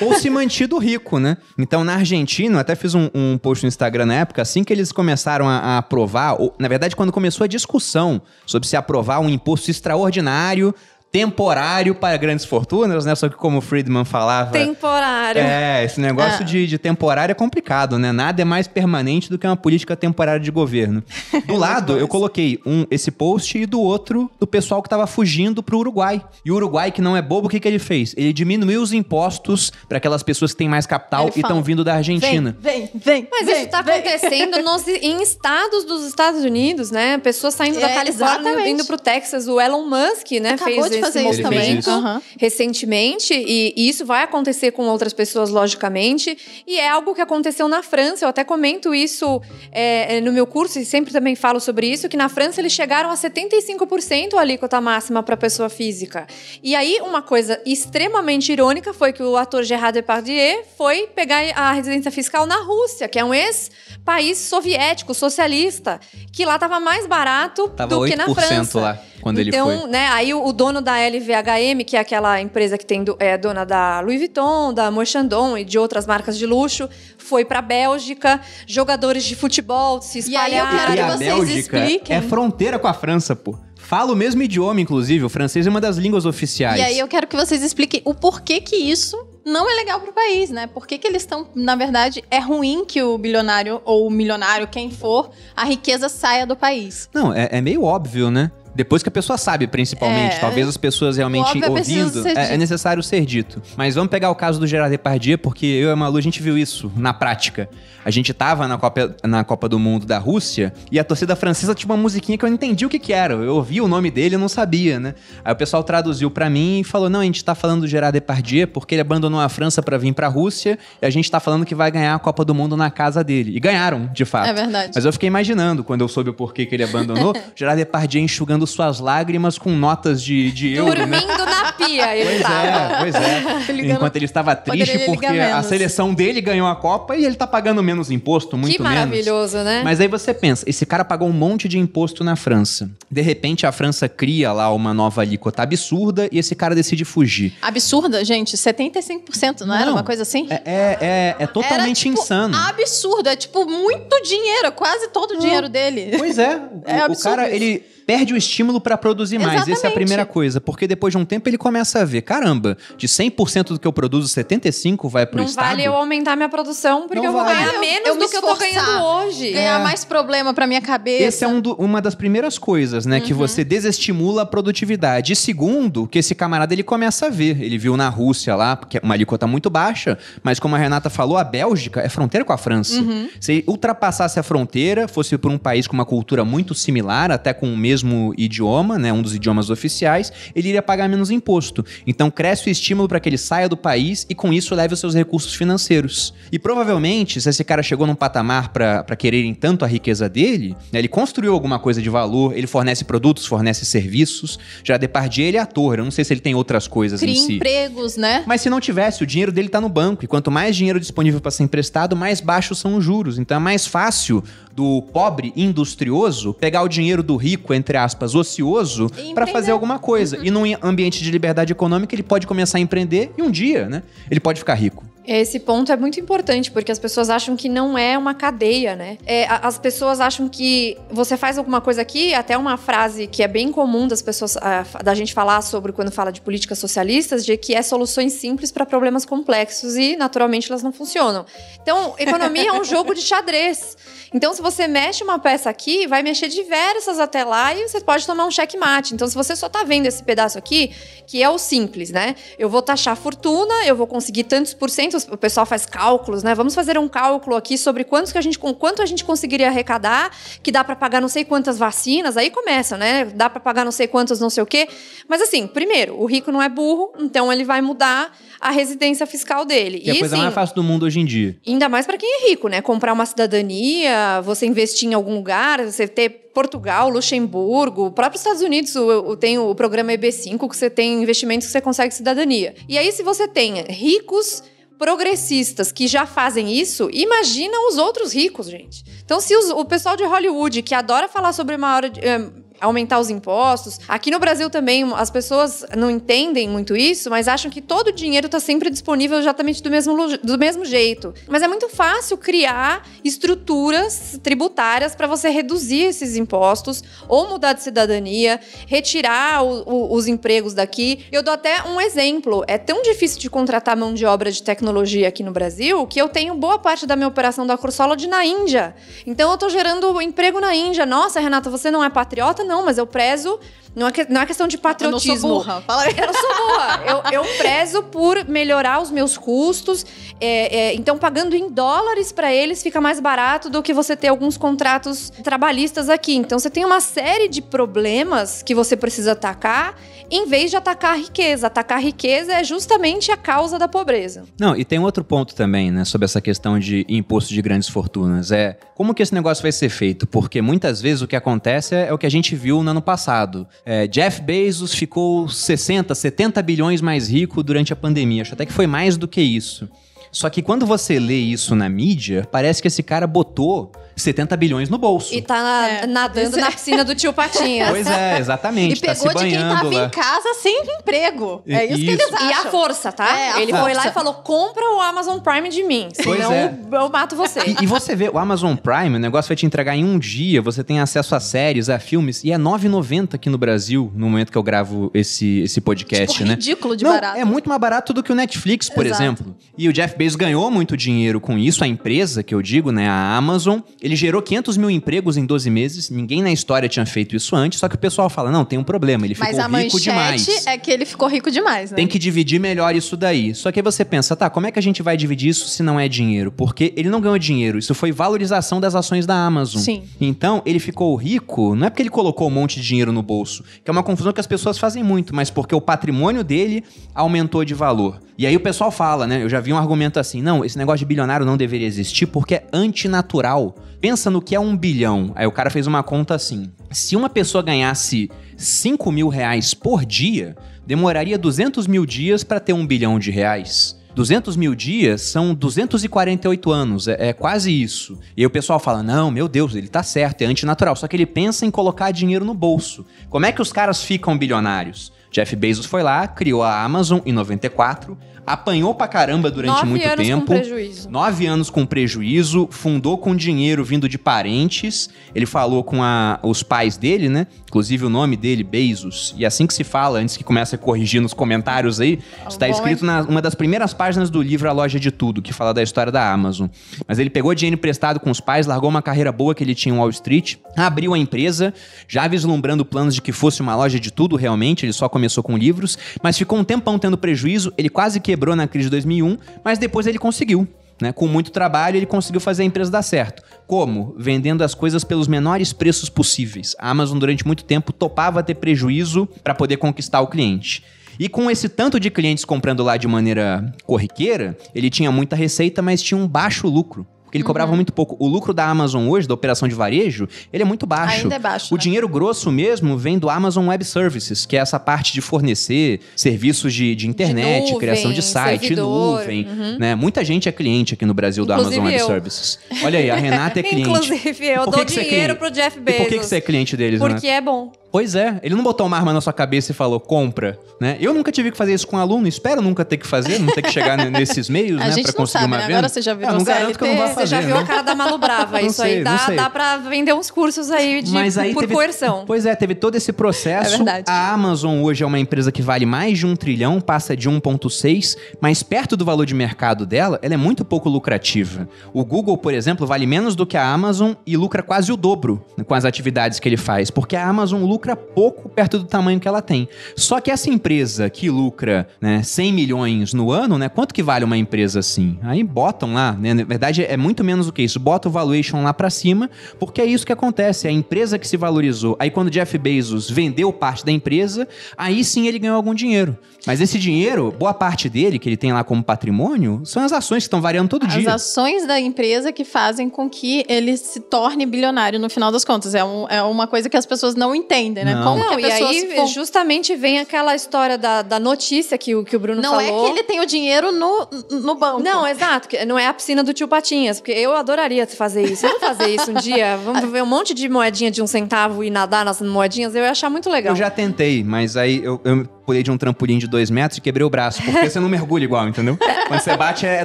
ou se mantido rico, né? Então, na Argentina, eu até fiz um, um post no Instagram na época, assim que eles começaram a, a aprovar, na verdade, quando começou a discussão sobre se aprovar um imposto extraordinário temporário para grandes fortunas, né? Só que como o Friedman falava... Temporário. É, esse negócio é. De, de temporário é complicado, né? Nada é mais permanente do que uma política temporária de governo. Do lado, eu coloquei um, esse post e do outro, do pessoal que estava fugindo para o Uruguai. E o Uruguai, que não é bobo, o que, que ele fez? Ele diminuiu os impostos para aquelas pessoas que têm mais capital ele e estão vindo da Argentina. Vem, vem, vem Mas vem, isso está acontecendo nos, em estados dos Estados Unidos, né? Pessoas saindo é, da Califórnia, indo para o Texas. O Elon Musk, né? Acabou fez fazer isso também uhum. recentemente, e, e, isso vai acontecer com outras pessoas, logicamente, e é algo que aconteceu na França. Eu até comento isso é, no meu curso e sempre também falo sobre isso, que na França eles chegaram a 75% a alíquota máxima para pessoa física. E aí, uma coisa extremamente irônica foi que o ator Gerard Depardieu foi pegar a residência fiscal na Rússia, que é um ex-país soviético, socialista, que lá estava mais barato tava do que na França. lá quando então, ele foi. né, aí o, dono da LVHM, que é aquela empresa que tem do, é dona da Louis Vuitton, da Moët Chandon e de outras marcas de luxo, foi para Bélgica, jogadores de futebol se espalharam. E aí eu quero que vocês Bélgica expliquem. É fronteira com a França, pô. Fala o mesmo idioma, inclusive. O francês é uma das línguas oficiais. E aí eu quero que vocês expliquem o porquê que isso não é legal pro país, né? Por que, que eles estão. Na verdade, é ruim que o bilionário ou o milionário, quem for, a riqueza saia do país. Não, é, é meio óbvio, né? Depois que a pessoa sabe, principalmente. É, Talvez as pessoas realmente ouvindo. É, é, necessário ser dito. Mas vamos pegar o caso do Gerard Depardieu, porque eu e a Malu, a gente viu isso na prática. A gente tava na Copa, na Copa do Mundo da Rússia e a torcida francesa tinha uma musiquinha que eu não entendi o que que era. Eu ouvi o nome dele e não sabia, né? Aí o pessoal traduziu para mim e falou: não, a gente tá falando do Gerard Depardieu porque ele abandonou a França para vir pra Rússia e a gente tá falando que vai ganhar a Copa do Mundo na casa dele. E ganharam, de fato. É verdade. Mas eu fiquei imaginando, quando eu soube o porquê que ele abandonou, Gerard Depardieu enxugando suas lágrimas com notas de, de euro? Dormindo né? Na pia, ele pois tava. é, pois é. Enquanto ele estava triste porque a seleção dele ganhou a Copa e ele tá pagando menos imposto, muito que maravilhoso, menos. né? Mas aí você pensa, esse cara pagou um monte de imposto na França. De repente a França cria lá uma nova alíquota absurda e esse cara decide fugir. Absurda, gente, 75%, não, não era uma coisa assim? É, é, é, é totalmente era, tipo, insano. Absurdo, é tipo muito dinheiro, quase todo o dinheiro dele. Pois é, é o, o cara, isso. ele perde o estímulo para produzir mais. Exatamente. Essa é a primeira coisa. Porque depois de um tempo ele começa a ver: caramba, de 100% do que eu produzo, 75% vai pro não Estado. Não vale eu aumentar minha produção, porque não eu vale. vou ganhar menos eu, eu do que eu tô ganhando hoje. Ganhar é. mais problema para minha cabeça. Essa é um do, uma das primeiras coisas, né? Uhum. Que você desestimula a produtividade. E segundo, que esse camarada ele começa a ver. Ele viu na Rússia lá, porque é uma alíquota muito baixa, mas como a Renata falou, a Bélgica é fronteira com a França. Uhum. Se ultrapassasse a fronteira, fosse por um país com uma cultura muito similar, até com o mesmo mesmo idioma, né, um dos idiomas oficiais, ele iria pagar menos imposto. Então cresce o estímulo para que ele saia do país e com isso leve os seus recursos financeiros. E provavelmente, se esse cara chegou num patamar para quererem tanto a riqueza dele, né, ele construiu alguma coisa de valor, ele fornece produtos, fornece serviços. Já Depardieu ele é ator, eu não sei se ele tem outras coisas Cria em si. empregos, né? Mas se não tivesse, o dinheiro dele tá no banco. E quanto mais dinheiro disponível para ser emprestado, mais baixos são os juros. Então é mais fácil do pobre industrioso pegar o dinheiro do rico, entre aspas, ocioso, para fazer alguma coisa. E num ambiente de liberdade econômica, ele pode começar a empreender e um dia, né? Ele pode ficar rico. Esse ponto é muito importante, porque as pessoas acham que não é uma cadeia, né? É, as pessoas acham que você faz alguma coisa aqui, até uma frase que é bem comum das pessoas, ah, da gente falar sobre quando fala de políticas socialistas, de que é soluções simples para problemas complexos e, naturalmente, elas não funcionam. Então, economia é um jogo de xadrez. Então, se você mexe uma peça aqui, vai mexer diversas até lá e você pode tomar um checkmate. Então, se você só tá vendo esse pedaço aqui, que é o simples, né? Eu vou taxar fortuna, eu vou conseguir tantos por cento, o pessoal faz cálculos, né? Vamos fazer um cálculo aqui sobre quantos que a gente, com quanto a gente conseguiria arrecadar, que dá para pagar não sei quantas vacinas, aí começa, né? Dá para pagar não sei quantos não sei o quê. Mas assim, primeiro, o rico não é burro, então ele vai mudar a residência fiscal dele. Que é a e coisa sim, mais fácil do mundo hoje em dia. Ainda mais para quem é rico, né? Comprar uma cidadania, você investir em algum lugar, você ter Portugal, Luxemburgo, o próprio Estados Unidos o, o- tem o programa EB5, que você tem investimentos que você consegue cidadania. E aí, se você tem ricos progressistas que já fazem isso, imagina os outros ricos, gente. Então, se os- o pessoal de Hollywood, que adora falar sobre eh, aumentar os impostos, aqui no Brasil também as pessoas não entendem muito isso, mas acham que todo o dinheiro está sempre disponível exatamente do mesmo, do mesmo jeito. Mas é muito fácil criar estruturas tributárias para você reduzir esses impostos ou mudar de cidadania, retirar o- o- os empregos daqui. Eu dou até um exemplo. É tão difícil de contratar mão de obra de tecnologia aqui no Brasil que eu tenho boa parte da minha operação da Cursolid na Índia. Então eu tô gerando emprego na Índia. Nossa, Renata, você não é patriota? Não, mas eu prezo. Não é, que- não é questão de Eu não patriotismo. sou burra. Fala aí. Eu não sou burra. Eu, eu prezo por melhorar os meus custos. É, é, então, pagando em dólares para eles fica mais barato do que você ter alguns contratos trabalhistas aqui. Então, você tem uma série de problemas que você precisa atacar, em vez de atacar a riqueza. Atacar a riqueza é justamente a causa da pobreza. Não, e tem outro ponto também, né, sobre essa questão de imposto de grandes fortunas. É como que esse negócio vai ser feito? Porque muitas vezes o que acontece é, é o que a gente viu no ano passado. É, Jeff Bezos ficou 60, 70 bilhões mais rico durante a pandemia. Acho até que foi mais do que isso. Só que quando você lê isso na mídia, parece que esse cara botou 70 bilhões no bolso. E tá na- É, nadando na piscina do tio Patinhas. Pois é, exatamente. E tá se pegou de quem tava lá. em casa sem emprego. É isso, que Isso. eles acham. E a força, tá? É, a Ele foi lá força. e falou: compra o Amazon Prime de mim. Senão é. eu mato você. E, e você vê, o Amazon Prime, o negócio vai te entregar em um dia, você tem acesso a séries, a filmes, e é R$ 9,90 aqui no Brasil, no momento que eu gravo esse, esse podcast, Tipo, né? ridículo de Não, barato. É muito mais barato do que o Netflix, por Exato. exemplo. E o Jeff Bezos ganhou muito dinheiro com isso, a empresa que eu digo, né, a Amazon. Ele gerou 500 mil empregos em 12 meses, ninguém na história tinha feito isso antes, só que o pessoal fala, não, tem um problema, ele Mas ficou a rico demais. é que ele ficou rico demais, né? Tem que dividir melhor isso daí. Só que aí você pensa, tá, como é que a gente vai dividir isso se não é dinheiro? Porque ele não ganhou dinheiro, isso foi valorização das ações da Amazon. Sim. Então, ele ficou rico, não é porque ele colocou um monte de dinheiro no bolso, que é uma confusão que as pessoas fazem muito, mas porque o patrimônio dele aumentou de valor. E aí o pessoal fala, né? Eu já vi um argumento assim: não, esse negócio de bilionário não deveria existir porque é antinatural. Pensa no que é um bilhão. Aí o cara fez uma conta assim: se uma pessoa ganhasse 5 mil reais por dia, demoraria 200 mil dias para ter um bilhão de reais. 200 mil dias são 248 anos, é, é quase isso. E aí o pessoal fala: não, meu Deus, ele tá certo, é antinatural. Só que ele pensa em colocar dinheiro no bolso. Como é que os caras ficam bilionários? Jeff Bezos foi lá, criou a Amazon em 94, apanhou pra caramba durante Nove muito anos tempo. com prejuízo. Nove anos com prejuízo, fundou com dinheiro vindo de parentes. Ele falou com a- os pais dele, né? Inclusive o nome dele, Bezos. E assim que se fala, antes que comece a corrigir nos comentários aí, está bom, escrito na uma das primeiras páginas do livro A Loja de Tudo, que fala da história da Amazon. Mas ele pegou dinheiro emprestado com os pais, largou uma carreira boa que ele tinha em Wall Street, abriu a empresa, já vislumbrando planos de que fosse uma loja de tudo realmente, ele só começou com livros, mas ficou um tempão tendo prejuízo, ele quase quebrou na crise de 2001, mas depois ele conseguiu. Né? Com muito trabalho, ele conseguiu fazer a empresa dar certo. Como? Vendendo as coisas pelos menores preços possíveis. A Amazon, durante muito tempo, topava ter prejuízo para poder conquistar o cliente. E com esse tanto de clientes comprando lá de maneira corriqueira, ele tinha muita receita, mas tinha um baixo lucro. Ele cobrava muito pouco. O lucro da Amazon hoje, da operação de varejo, ele é muito baixo. Ainda é baixo, O né? dinheiro grosso mesmo vem do Amazon Web Services, que é essa parte de fornecer serviços de, de internet, nuvem, criação de site, servidor, nuvem. uhum. Né? Muita gente é cliente aqui no Brasil do Inclusive Amazon Web eu. Services. Olha aí, a Renata é cliente. Inclusive, eu dou é dinheiro cliente? pro Jeff E Bezos. por que, que você é cliente deles? Porque é bom. Pois é, ele não botou uma arma na sua cabeça e falou, compra, né? Eu nunca tive que fazer isso com aluno, espero nunca ter que fazer, não ter que chegar nesses meios, A né, não conseguir sabe, uma né? venda. Agora você já virou Ah, não garanto que eu não vou CLT, fazer, Você já viu né? a cara da Malu Brava. Isso aí sei, não dá, dá pra vender uns cursos aí de, aí por teve, coerção. Pois é, teve todo esse processo. É verdade. A Amazon hoje é uma empresa que vale mais de um trilhão, passa de 1,6, mas perto do valor de mercado dela, ela é muito pouco lucrativa. O Google, por exemplo, vale menos do que a Amazon e lucra quase o dobro né, com as atividades que ele faz, porque a Amazon lucra pouco perto do tamanho que ela tem. Só que essa empresa que lucra né, 100 milhões no ano, né, quanto que vale uma empresa assim? Aí botam lá, né, na verdade é muito menos do que isso, bota o valuation lá pra cima, porque é isso que acontece, é a empresa que se valorizou. Aí quando o Jeff Bezos vendeu parte da empresa, aí sim ele ganhou algum dinheiro. Mas esse dinheiro, boa parte dele, que ele tem lá como patrimônio, são as ações que estão variando todo As dia. ações da empresa que fazem com que ele se torne bilionário no final das contas. É, um- é uma coisa que as pessoas não entendem, né? Não. Como Não, que e a pessoa aí se for- justamente vem aquela história da, da notícia que, o- que o Bruno Não é falou. que ele tem o dinheiro no, no banco. Não, exato. Não é a piscina do tio Patinhas, porque eu adoraria fazer isso. Vamos fazer isso um dia? Vamos ver um monte de moedinha de um centavo e nadar nas moedinhas? Eu ia achar muito legal. Eu já tentei, mas aí eu, eu pulei de um trampolim de dois metros e quebrei o braço, porque você não mergulha igual, entendeu? Quando você bate é, é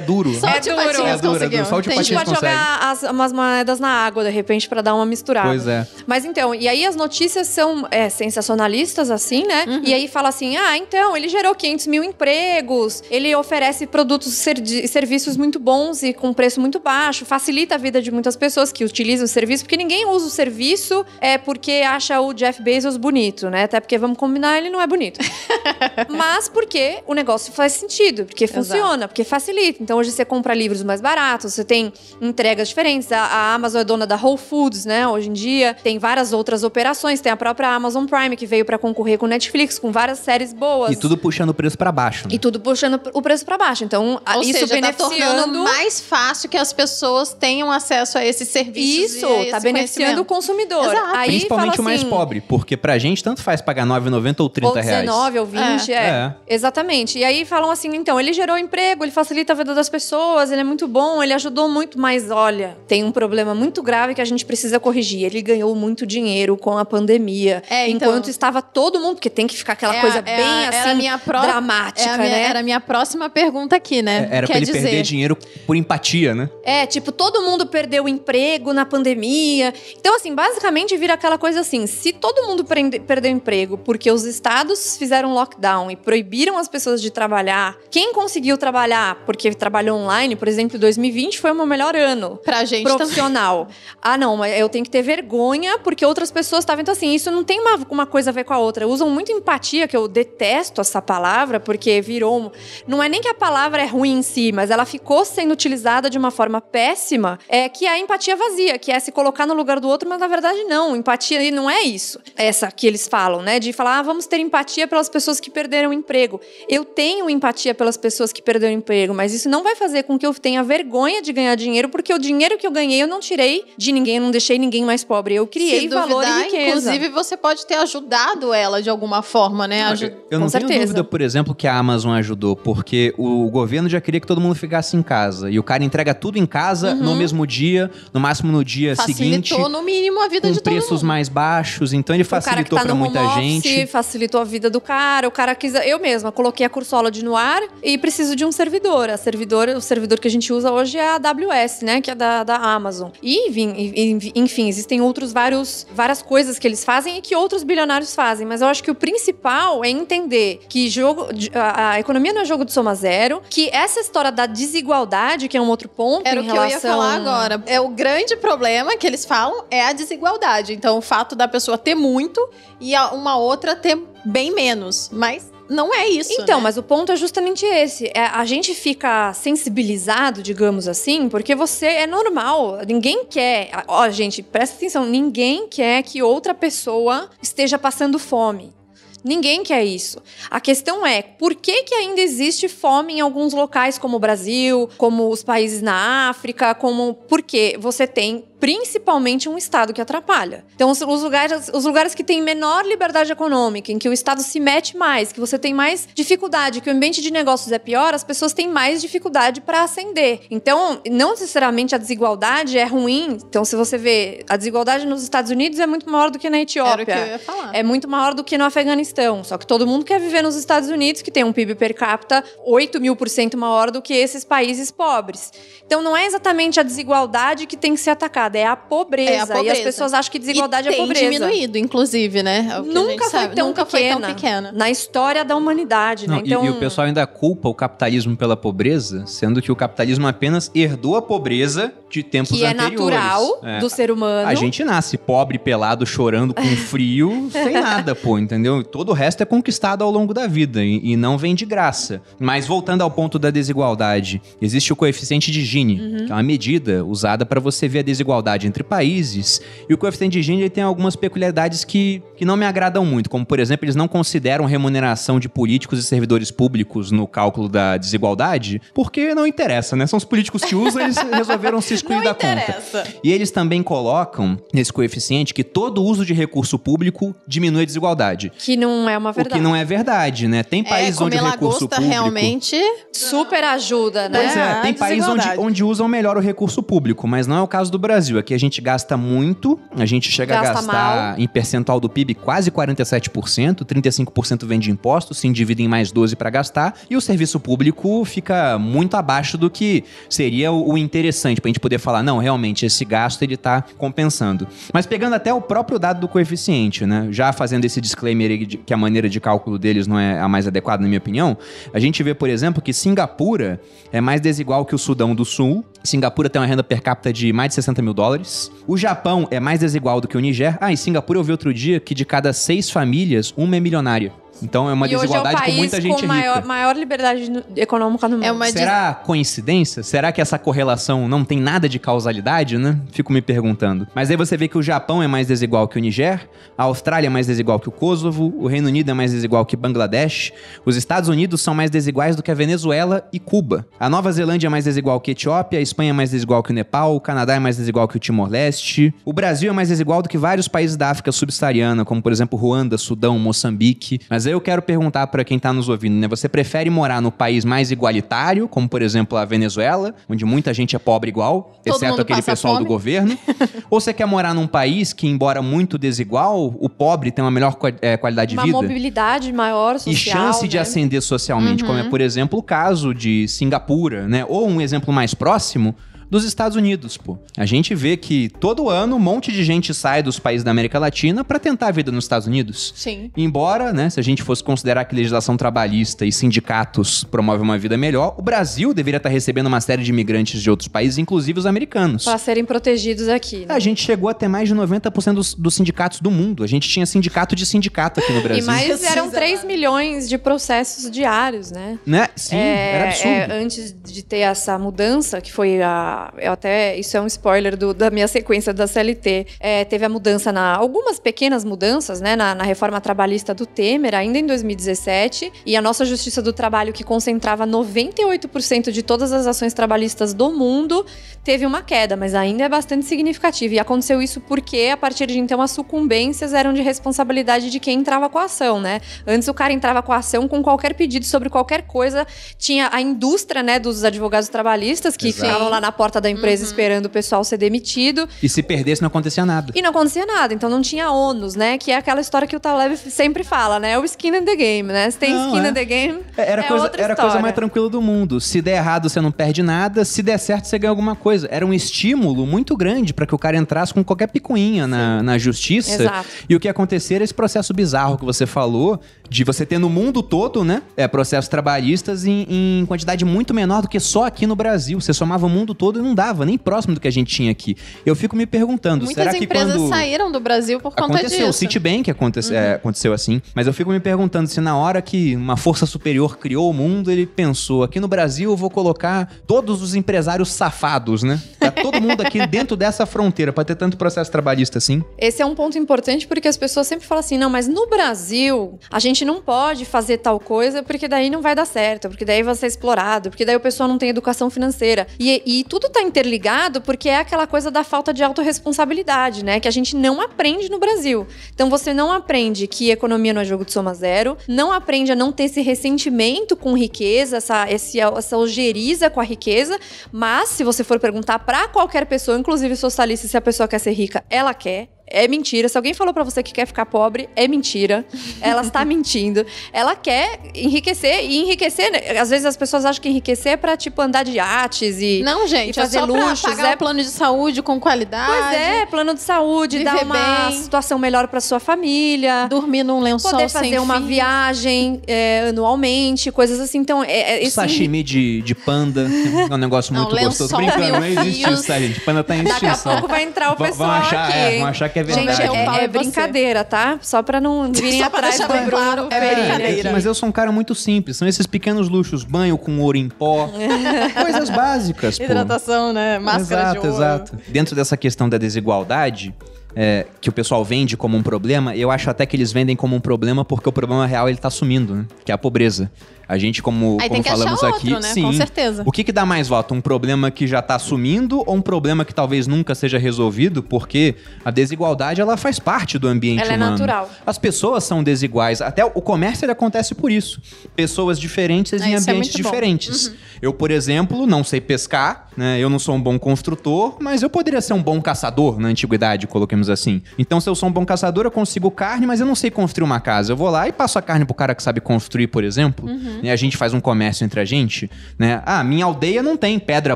duro. Só É tio duro. Patinhas É duro, é duro. Só o tio A gente Entendi. Patinhas pode consegue. jogar as- umas moedas na água, de repente, pra dar uma misturada. Pois é. Mas então, e aí as notícias são é, sensacionalistas, assim, né? Uhum. E aí fala assim: ah, então, ele gerou 500 mil empregos, ele oferece produtos e serviços muito bons e com preço muito baixo, facilita a vida de muitas pessoas que utilizam o serviço, porque ninguém usa o serviço é porque acha o Jeff Bezos bonito, né? Até porque, vamos combinar, ele não é bonito. Mas porque o negócio faz sentido, porque funciona, porque facilita. Então hoje você compra livros mais baratos, você tem entregas diferentes. A, a Amazon é dona da Whole Foods, né? Hoje em dia tem várias outras operações, tem a própria Amazon Prime que veio pra concorrer com Netflix, com várias séries boas. E tudo puxando o preço pra baixo. né? E tudo puxando o preço pra baixo. Então, Ou isso seja, tá beneficiando tornando mais fácil que as pessoas tenham acesso a esses serviços. Isso, e esse tá beneficiando o consumidor. Exato. Aí Principalmente fala o mais assim, pobre, porque pra gente tanto faz pagar 9,90 ou 30 ou reais. 19 ou 20, é. É. Exatamente. E aí falam assim, então, ele gerou emprego, ele facilita a vida das pessoas, ele é muito bom, ele ajudou muito, mas olha, tem um problema muito grave que a gente precisa corrigir. Ele ganhou muito dinheiro com a pandemia. É, então- enquanto estava todo mundo, porque tem que ficar aquela É a- coisa é bem assim, minha pró- dramática, É a minha- né? Era a minha próxima pergunta aqui, né? É, Era Quer pra ele dizer, perder dinheiro por empatia, né? É, tipo, todo mundo perdeu o emprego na pandemia. Então, assim, basicamente vira aquela coisa assim: se todo mundo prende- perdeu emprego porque os estados fizeram lockdown e proibiram as pessoas de trabalhar, quem conseguiu trabalhar porque trabalhou online, por exemplo, 2020 foi o meu melhor ano. Pra gente também. Profissional. Ah, não, mas eu tenho que ter vergonha porque outras pessoas estavam. Então, assim, isso não tem uma, uma coisa a ver com a outra. Usam muito empatia, que eu detesto essa palavra, porque virou. Não é nem que a palavra é ruim em si, mas ela ficou sendo utilizada de uma forma péssima, é que é a empatia vazia, que é se colocar no lugar do outro, mas na verdade não. Empatia não é isso. Essa que eles falam, né? De falar, ah, vamos ter empatia pelas pessoas que perderam o emprego. Eu tenho empatia pelas pessoas que perderam o emprego, mas isso não vai fazer com que eu tenha vergonha de ganhar dinheiro, porque o dinheiro que eu ganhei eu não tirei de ninguém, eu não deixei ninguém mais pobre. Eu criei Se valor duvidar, e riqueza. Inclusive, você pode ter ajudado ela de alguma forma, né? Aju- Eu não Com tenho certeza. dúvida, por exemplo, que a Amazon ajudou, porque o governo já queria que todo mundo ficasse em casa. E o cara entrega tudo em casa no mesmo dia, no máximo no dia seguinte, Facilitou, no mínimo, a vida com de todo preços mundo. mais baixos. Então ele facilitou tá pra no home muita office, gente. facilitou a vida do cara. O cara quis. Eu mesma coloquei a Cursology no ar e preciso de um servidor. A servidor, o servidor que a gente usa hoje é a AWS, né? Que é da, da Amazon. E, enfim, enfim, existem outros vários, várias coisas que eles fazem e que outros bilionários fazem. Mas eu acho que o principal é entender que jogo, a, a economia não é jogo de soma zero, que essa história da desigualdade, que é um outro ponto Era o que eu ia relação... falar agora. É o grande problema que eles falam é a desigualdade. Então, o fato da pessoa ter muito e uma outra ter bem menos. Mas não é isso. Então, né? mas o ponto é justamente esse. É, a gente fica sensibilizado, digamos assim, porque você é normal. Ninguém quer. Ó, gente, presta atenção. Ninguém quer que outra pessoa esteja passando fome. Ninguém quer isso. A questão é, por que, que ainda existe fome em alguns locais como o Brasil, como os países na África, como porque você tem principalmente um Estado que atrapalha. Então, os, os, lugares, os lugares que têm menor liberdade econômica, em que o Estado se mete mais, que você tem mais dificuldade, que o ambiente de negócios é pior, as pessoas têm mais dificuldade para ascender. Então, não necessariamente a desigualdade é ruim. Então, se você vê, a desigualdade nos Estados Unidos é muito maior do que na Etiópia. Era o que eu ia falar. É muito maior do que no Afeganistão. Só que todo mundo quer viver nos Estados Unidos, que tem um PIB per capita 8 mil por cento maior do que esses países pobres. Então, não é exatamente a desigualdade que tem que ser atacada é a pobreza. É a pobreza. E as pessoas acham que desigualdade e é pobreza. Tem diminuído, inclusive, né? É o que a Nunca gente foi, sabe. tão Nunca pequena, foi tão pequena. Na história da humanidade, Não, né? e- Então, e, o pessoal ainda culpa o capitalismo pela pobreza, sendo que o capitalismo apenas herdou a pobreza de tempos que é anteriores. natural É. do ser humano. A gente nasce pobre, pelado, chorando com frio, sem nada, pô, entendeu? Todo o resto é conquistado ao longo da vida e, e não vem de graça. Mas voltando ao ponto da desigualdade, existe o coeficiente de Gini, Uhum. que é uma medida usada para você ver a desigualdade entre países. E o coeficiente de Gini tem algumas peculiaridades que, que não me agradam muito, como por exemplo, eles não consideram remuneração de políticos e servidores públicos no cálculo da desigualdade, porque não interessa, né? São os políticos que usam, eles resolveram se da conta. E eles também colocam nesse coeficiente que todo uso de recurso público diminui a desigualdade. Que não é uma O verdade. que não é verdade, né? Tem países é, onde o recurso público. realmente... Super ajuda, né? Pois é, a tem países onde, onde usam melhor o recurso público, mas não é o caso do Brasil. Aqui a gente gasta muito, a gente chega a Gasta gastar em percentual do PIB quase 47%, 35% vem de impostos, se endivida em mais 12% para gastar, e o serviço público fica muito abaixo do que seria o o interessante, pra gente poder falar, não, realmente, esse gasto ele tá compensando. Mas pegando até o próprio dado do coeficiente, né, já fazendo esse disclaimer que a maneira de cálculo deles não é a mais adequada, na minha opinião, a gente vê, por exemplo, que Singapura é mais desigual que o Sudão do Sul. Singapura tem uma renda per capita de mais de 60 mil dólares. O Japão é mais desigual do que o Niger. Ah, em Singapura eu vi outro dia que de cada seis famílias, uma é milionária. Então é uma e hoje é o desigualdade país com muita gente com maior, rica. maior liberdade no- econômica no mundo. É uma Será coincidência? Será que essa correlação não tem nada de causalidade, né? Fico me perguntando. Mas aí você vê que o Japão é mais desigual que o Niger, a Austrália é mais desigual que o Kosovo, o Reino Unido é mais desigual que Bangladesh, os Estados Unidos são mais desiguais do que a Venezuela e Cuba. A Nova Zelândia é mais desigual que a Etiópia, a Espanha é mais desigual que o Nepal, o Canadá é mais desigual que o Timor-Leste, o Brasil é mais desigual do que vários países da África subsaariana, como por exemplo Ruanda, Sudão, Moçambique. Mas eu quero perguntar para quem tá nos ouvindo, né? Você prefere morar no país mais igualitário, como por exemplo a Venezuela, onde muita gente é pobre igual, Todo exceto aquele pessoal do fome? governo? Ou você quer morar num país que, embora muito desigual, o pobre tem uma melhor eh, qualidade de uma vida? mobilidade maior social. e chance de né? ascender socialmente, como é, por exemplo, o caso de Singapura, né? Ou um exemplo mais próximo dos Estados Unidos, pô. A gente vê que todo ano um monte de gente sai dos países da América Latina para tentar a vida nos Estados Unidos. Sim. Embora, né, se a gente fosse considerar que legislação trabalhista e sindicatos promovem uma vida melhor, o Brasil deveria estar recebendo uma série de imigrantes de outros países, inclusive os americanos. Para serem protegidos aqui. né? A gente chegou a ter mais de 90% dos, dos sindicatos do mundo. A gente tinha sindicato de sindicato aqui no Brasil. E mais Precisa, eram 3 né? milhões de processos diários, né? Né? Sim, É, era absurdo. é, antes de ter essa mudança, que foi a. Eu até. Isso é um spoiler do- da minha sequência da CLT. É, teve a mudança na. Algumas pequenas mudanças, né? Na, na reforma trabalhista do Temer, ainda em 2017. E a nossa Justiça do Trabalho, que concentrava 98% de todas as ações trabalhistas do mundo, teve uma queda, mas ainda é bastante significativa. E aconteceu isso porque, a partir de então, as sucumbências eram de responsabilidade de quem entrava com a ação, né? Antes o cara entrava com a ação com qualquer pedido sobre qualquer coisa. Tinha a indústria, né, dos advogados trabalhistas que Exato. ficavam lá na porta da empresa esperando o pessoal ser demitido. E se perdesse, não acontecia nada. E não acontecia nada, então não tinha ônus, né? Que é aquela história que o Taleb sempre fala, né? O skin in the game, né? Se tem Não, skin é. in the game, Era, é coisa, outra era a coisa mais tranquila do mundo. Se der errado, você não perde nada. Se der certo, você ganha alguma coisa. Era um estímulo muito grande para que o cara entrasse com qualquer picuinha na, na justiça. Exato. E o que acontecer era esse processo bizarro que você falou, de você ter no mundo todo, né? É, processos trabalhistas em, em quantidade muito menor do que só aqui no Brasil. Você somava o mundo todo mundo não dava, nem próximo do que a gente tinha aqui. Eu fico me perguntando, Muitas será que empresas quando... saíram do Brasil por conta Aconteceu, o disso. Citibank aconteceu, é, aconteceu assim, mas eu fico me perguntando se na hora que uma força superior criou o mundo, ele pensou, aqui no Brasil eu vou colocar todos os empresários safados, né? Tá todo mundo aqui dentro dessa fronteira, pra ter tanto processo trabalhista assim. Esse é um ponto importante porque as pessoas sempre falam assim: não, mas no Brasil a gente não pode fazer tal coisa porque daí não vai dar certo, porque daí vai ser explorado, porque daí o pessoal não tem educação financeira. E, e tudo tá interligado porque é aquela coisa da falta de autorresponsabilidade, né? Que a gente não aprende no Brasil. Então você não aprende que economia não é jogo de soma zero, não aprende a não ter esse ressentimento com riqueza, essa, esse, essa ojeriza com a riqueza, mas se você for perguntar para qualquer pessoa, inclusive socialista, se a pessoa quer ser rica, ela quer. É mentira. Se alguém falou pra você que quer ficar pobre, é mentira. Ela está mentindo. Ela quer enriquecer. E enriquecer, né, às vezes as pessoas acham que enriquecer é pra, tipo, andar de iates e. Não, gente, e fazer é só luxos, pagar é- o plano de saúde com qualidade. Pois é, plano de saúde, dar uma bem. situação melhor pra sua família. Dormir num lençol Poder sem fazer uma viagem é, anualmente, coisas assim. Então, é, é, esse Sashimi de, de panda, é um negócio Não, muito gostoso. lençol Brincando, não mil existe isso, tá, gente? Panda tá em Daqui a extinção. pouco vai entrar o pessoal vão achar, aqui. é, vão achar que é Gente, verdade. Pau é, é você. brincadeira, tá? Só pra não virem Só pra atrás do Bruno. claro, é brincadeira. Mas eu sou um cara muito simples. São esses pequenos luxos. Banho com ouro em pó. coisas básicas, pô. Hidratação, né? Máscara exato, de ouro. exato. Dentro dessa questão da desigualdade, é, que o pessoal vende como um problema, eu acho até que eles vendem como um problema porque o problema real ele tá sumindo, né? Que é a pobreza. A gente, como, Aí como tem que falamos achar aqui, outro, né? sim. Com certeza. O que, que dá mais voto? Um problema que já tá sumindo ou um problema que talvez nunca seja resolvido? Porque a desigualdade ela faz parte do ambiente Ela é humano. natural. As pessoas são desiguais. Até o comércio ele acontece por isso. Pessoas diferentes Ah, em é ambientes bom. diferentes. Eu, por exemplo, não sei pescar, né? Eu não sou um bom construtor, mas eu poderia ser um bom caçador na antiguidade, coloquemos assim. Então, se eu sou um bom caçador, eu consigo carne, mas eu não sei construir uma casa. Eu vou lá e passo a carne pro cara que sabe construir, por exemplo. E a gente faz um comércio entre a gente, né? Ah, minha aldeia não tem pedra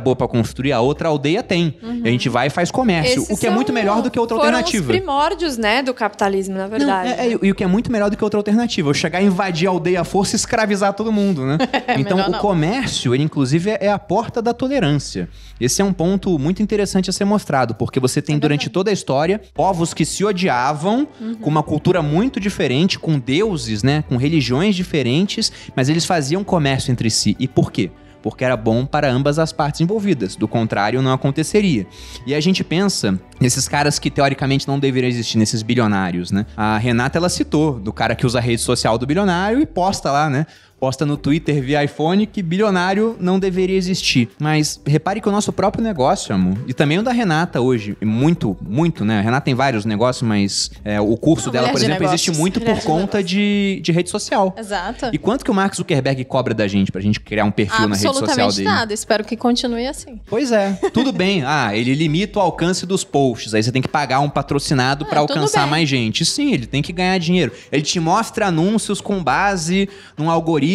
boa pra construir, a outra aldeia tem. E a gente vai e faz comércio, Esses o que é muito melhor do que outra foram alternativa. os primórdios, né, do capitalismo, na verdade. Não, é- é- e o que é muito melhor do que outra alternativa. Eu chegar, invadir a aldeia à força e escravizar todo mundo, né? então, melhor o não. comércio, ele inclusive é a porta da tolerância. Esse é um ponto muito interessante a ser mostrado, porque você tem durante toda a história povos que se odiavam, com uma cultura muito diferente, com deuses, né? Com religiões diferentes, mas eles faziam comércio entre si. E por quê? porque era bom para ambas as partes envolvidas. Do contrário, não aconteceria. E a gente pensa nesses caras que teoricamente não deveriam existir, nesses bilionários, né? A Renata ela citou do cara que usa a rede social do bilionário e posta lá, né? Posta no Twitter via iPhone que bilionário não deveria existir. Mas repare que o nosso próprio negócio, amor, e também o da Renata hoje, muito, muito, né? A Renata tem vários negócios, mas é, o curso Não, dela, por de exemplo, existe negócios. muito Mulher por de conta de, de rede social. Exato. E quanto que o Mark Zuckerberg cobra da gente pra gente criar um perfil na rede social Absolutamente dele? nada. Espero que continue assim. Pois é, tudo bem. Ah, ele limita o alcance dos posts. Aí você tem que pagar um patrocinado Ah, pra tudo alcançar bem. mais gente. Sim, ele tem que ganhar dinheiro. Ele te mostra anúncios com base num algoritmo,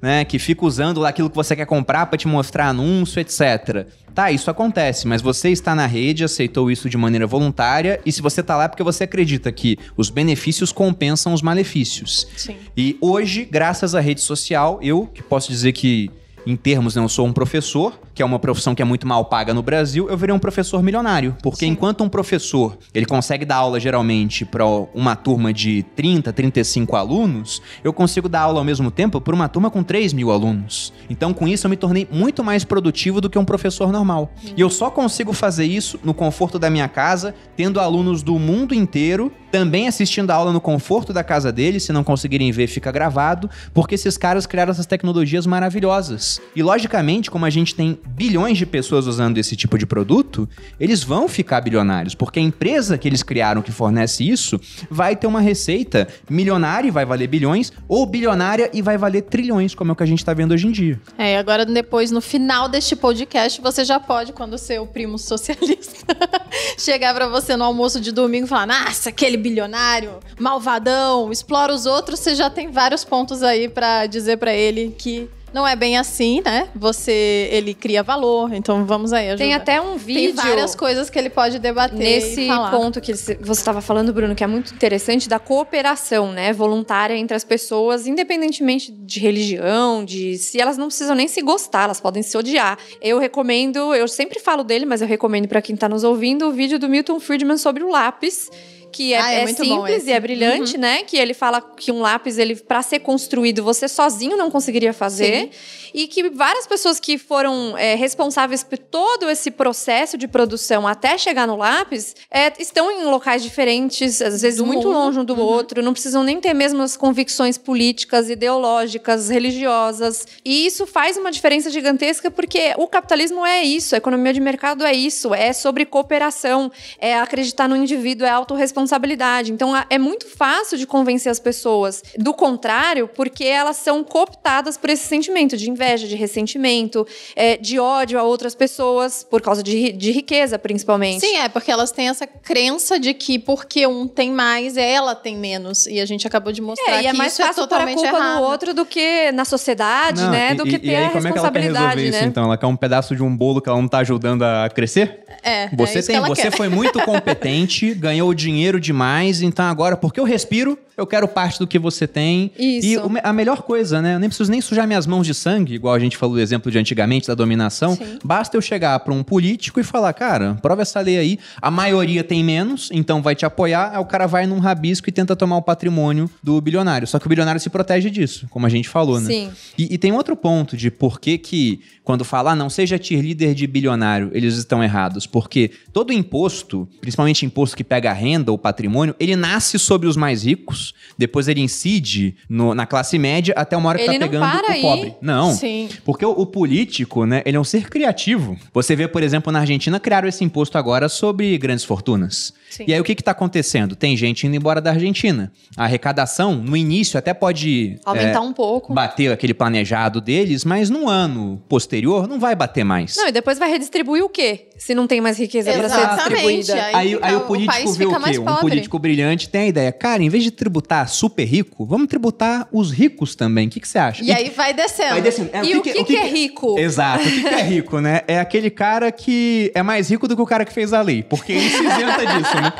né, que fica usando lá aquilo que você quer comprar pra te mostrar anúncio, etc. Tá, isso acontece, mas você está na rede, aceitou isso de maneira voluntária, e se você tá lá é porque você acredita que os benefícios compensam os malefícios. Sim. E hoje, graças à rede social, eu que posso dizer que, em termos, né, eu sou um professor, que é uma profissão que é muito mal paga no Brasil, eu virei um professor milionário. Porque enquanto um professor, ele consegue dar aula geralmente para uma turma de 30, 35 alunos, eu consigo dar aula ao mesmo tempo para uma turma com 3 mil alunos. Então, com isso, eu me tornei muito mais produtivo do que um professor normal. E eu só consigo fazer isso no conforto da minha casa, tendo alunos do mundo inteiro também assistindo a aula no conforto da casa deles. Se não conseguirem ver, fica gravado, porque esses caras criaram essas tecnologias maravilhosas. E logicamente, como a gente tem bilhões de pessoas usando esse tipo de produto, eles vão ficar bilionários, porque a empresa que eles criaram que fornece isso vai ter uma receita milionária e vai valer bilhões, ou bilionária e vai valer trilhões, como é o que a gente tá vendo hoje em dia. É, e agora depois, no final deste podcast, você já pode, quando o seu primo socialista chegar pra você no almoço de domingo e falar, nossa, aquele bilionário, malvadão, explora os outros, você já tem vários pontos aí pra dizer pra ele que não é bem assim, né? Você, ele cria valor, então vamos aí ajudar. Tem até um vídeo. Tem várias coisas que ele pode debater Nesse ponto que você estava falando, Bruno, que é muito interessante, da cooperação, né? Voluntária entre as pessoas, independentemente de religião, de se elas não precisam nem se gostar, elas podem se odiar. Eu recomendo, eu sempre falo dele, mas eu recomendo para quem está nos ouvindo, o vídeo do Milton Friedman sobre o lápis que é, Ah, é é simples e é brilhante, né? Que ele fala que um lápis, ele para ser construído, você sozinho não conseguiria fazer. E que várias pessoas que foram é, responsáveis por todo esse processo de produção até chegar no lápis é, estão em locais diferentes, às vezes Do muito mundo. longe um do outro, não precisam nem ter mesmas convicções políticas, ideológicas, religiosas. E isso faz uma diferença gigantesca porque o capitalismo é isso, a economia de mercado é isso, é sobre cooperação, é acreditar no indivíduo, é autorresponsabilidade. Então a- é muito fácil de convencer as pessoas do contrário, porque elas são cooptadas por esse sentimento de inveja, de ressentimento, é, de ódio a outras pessoas, por causa de, de riqueza, principalmente. Sim, é, porque elas têm essa crença de que porque um tem mais, ela tem menos. E a gente acabou de mostrar É, e é que mais isso é fácil pôr a totalmente culpa errado. no outro do que na sociedade, Não, né? e- Do que e, ter e aí, a como é que ela quer responsabilidade, resolver né? isso, então? Ela quer um pedaço de um bolo que ela não tá ajudando a crescer? É, Você é isso tem, que ela você quer. foi muito competente, ganhou dinheiro demais, então agora, porque eu respiro, eu quero parte do que você tem. Isso. E a melhor coisa, né? Eu nem preciso nem sujar minhas mãos de sangue, igual a gente falou do exemplo de antigamente, da dominação. Sim. Basta eu chegar pra um político e falar, cara, prova essa lei aí. A maioria tem menos, então vai te apoiar. Aí o cara vai num rabisco e tenta tomar o patrimônio do bilionário. Só que o bilionário se protege disso, como a gente falou, né? Sim. E, e tem outro ponto de por que que, quando fala, ah, não seja cheerleader de bilionário, eles estão errados. Porque todo imposto, principalmente imposto que pega a renda ou patrimônio, ele nasce sobre os mais ricos, depois ele incide no- na classe média até uma hora que Ele tá pegando o aí. pobre. Não. Sim. Porque o, o político, né, ele é um ser criativo. Você vê, por exemplo, na Argentina criaram esse imposto agora sobre grandes fortunas. Sim. E aí o que que tá acontecendo? Tem gente indo embora da Argentina. A arrecadação, no início, até pode Aumentar é, um pouco. bater aquele planejado deles, mas no ano posterior não vai bater mais. Não, e depois vai redistribuir o quê? Se não tem mais riqueza para ser Exatamente. distribuída. Aí Aí, fica- aí o o político país vê o fica quê? Um pobre. político brilhante tem a ideia, cara, em vez de tributar super rico, vamos tributar os ricos também. O que, que você acha? E aí vai descendo. Vai descendo. É, E o que, que é rico? Exato. O que, que é rico, né? É aquele cara que é mais rico do que o cara que fez a lei. Porque ele se isenta disso, né?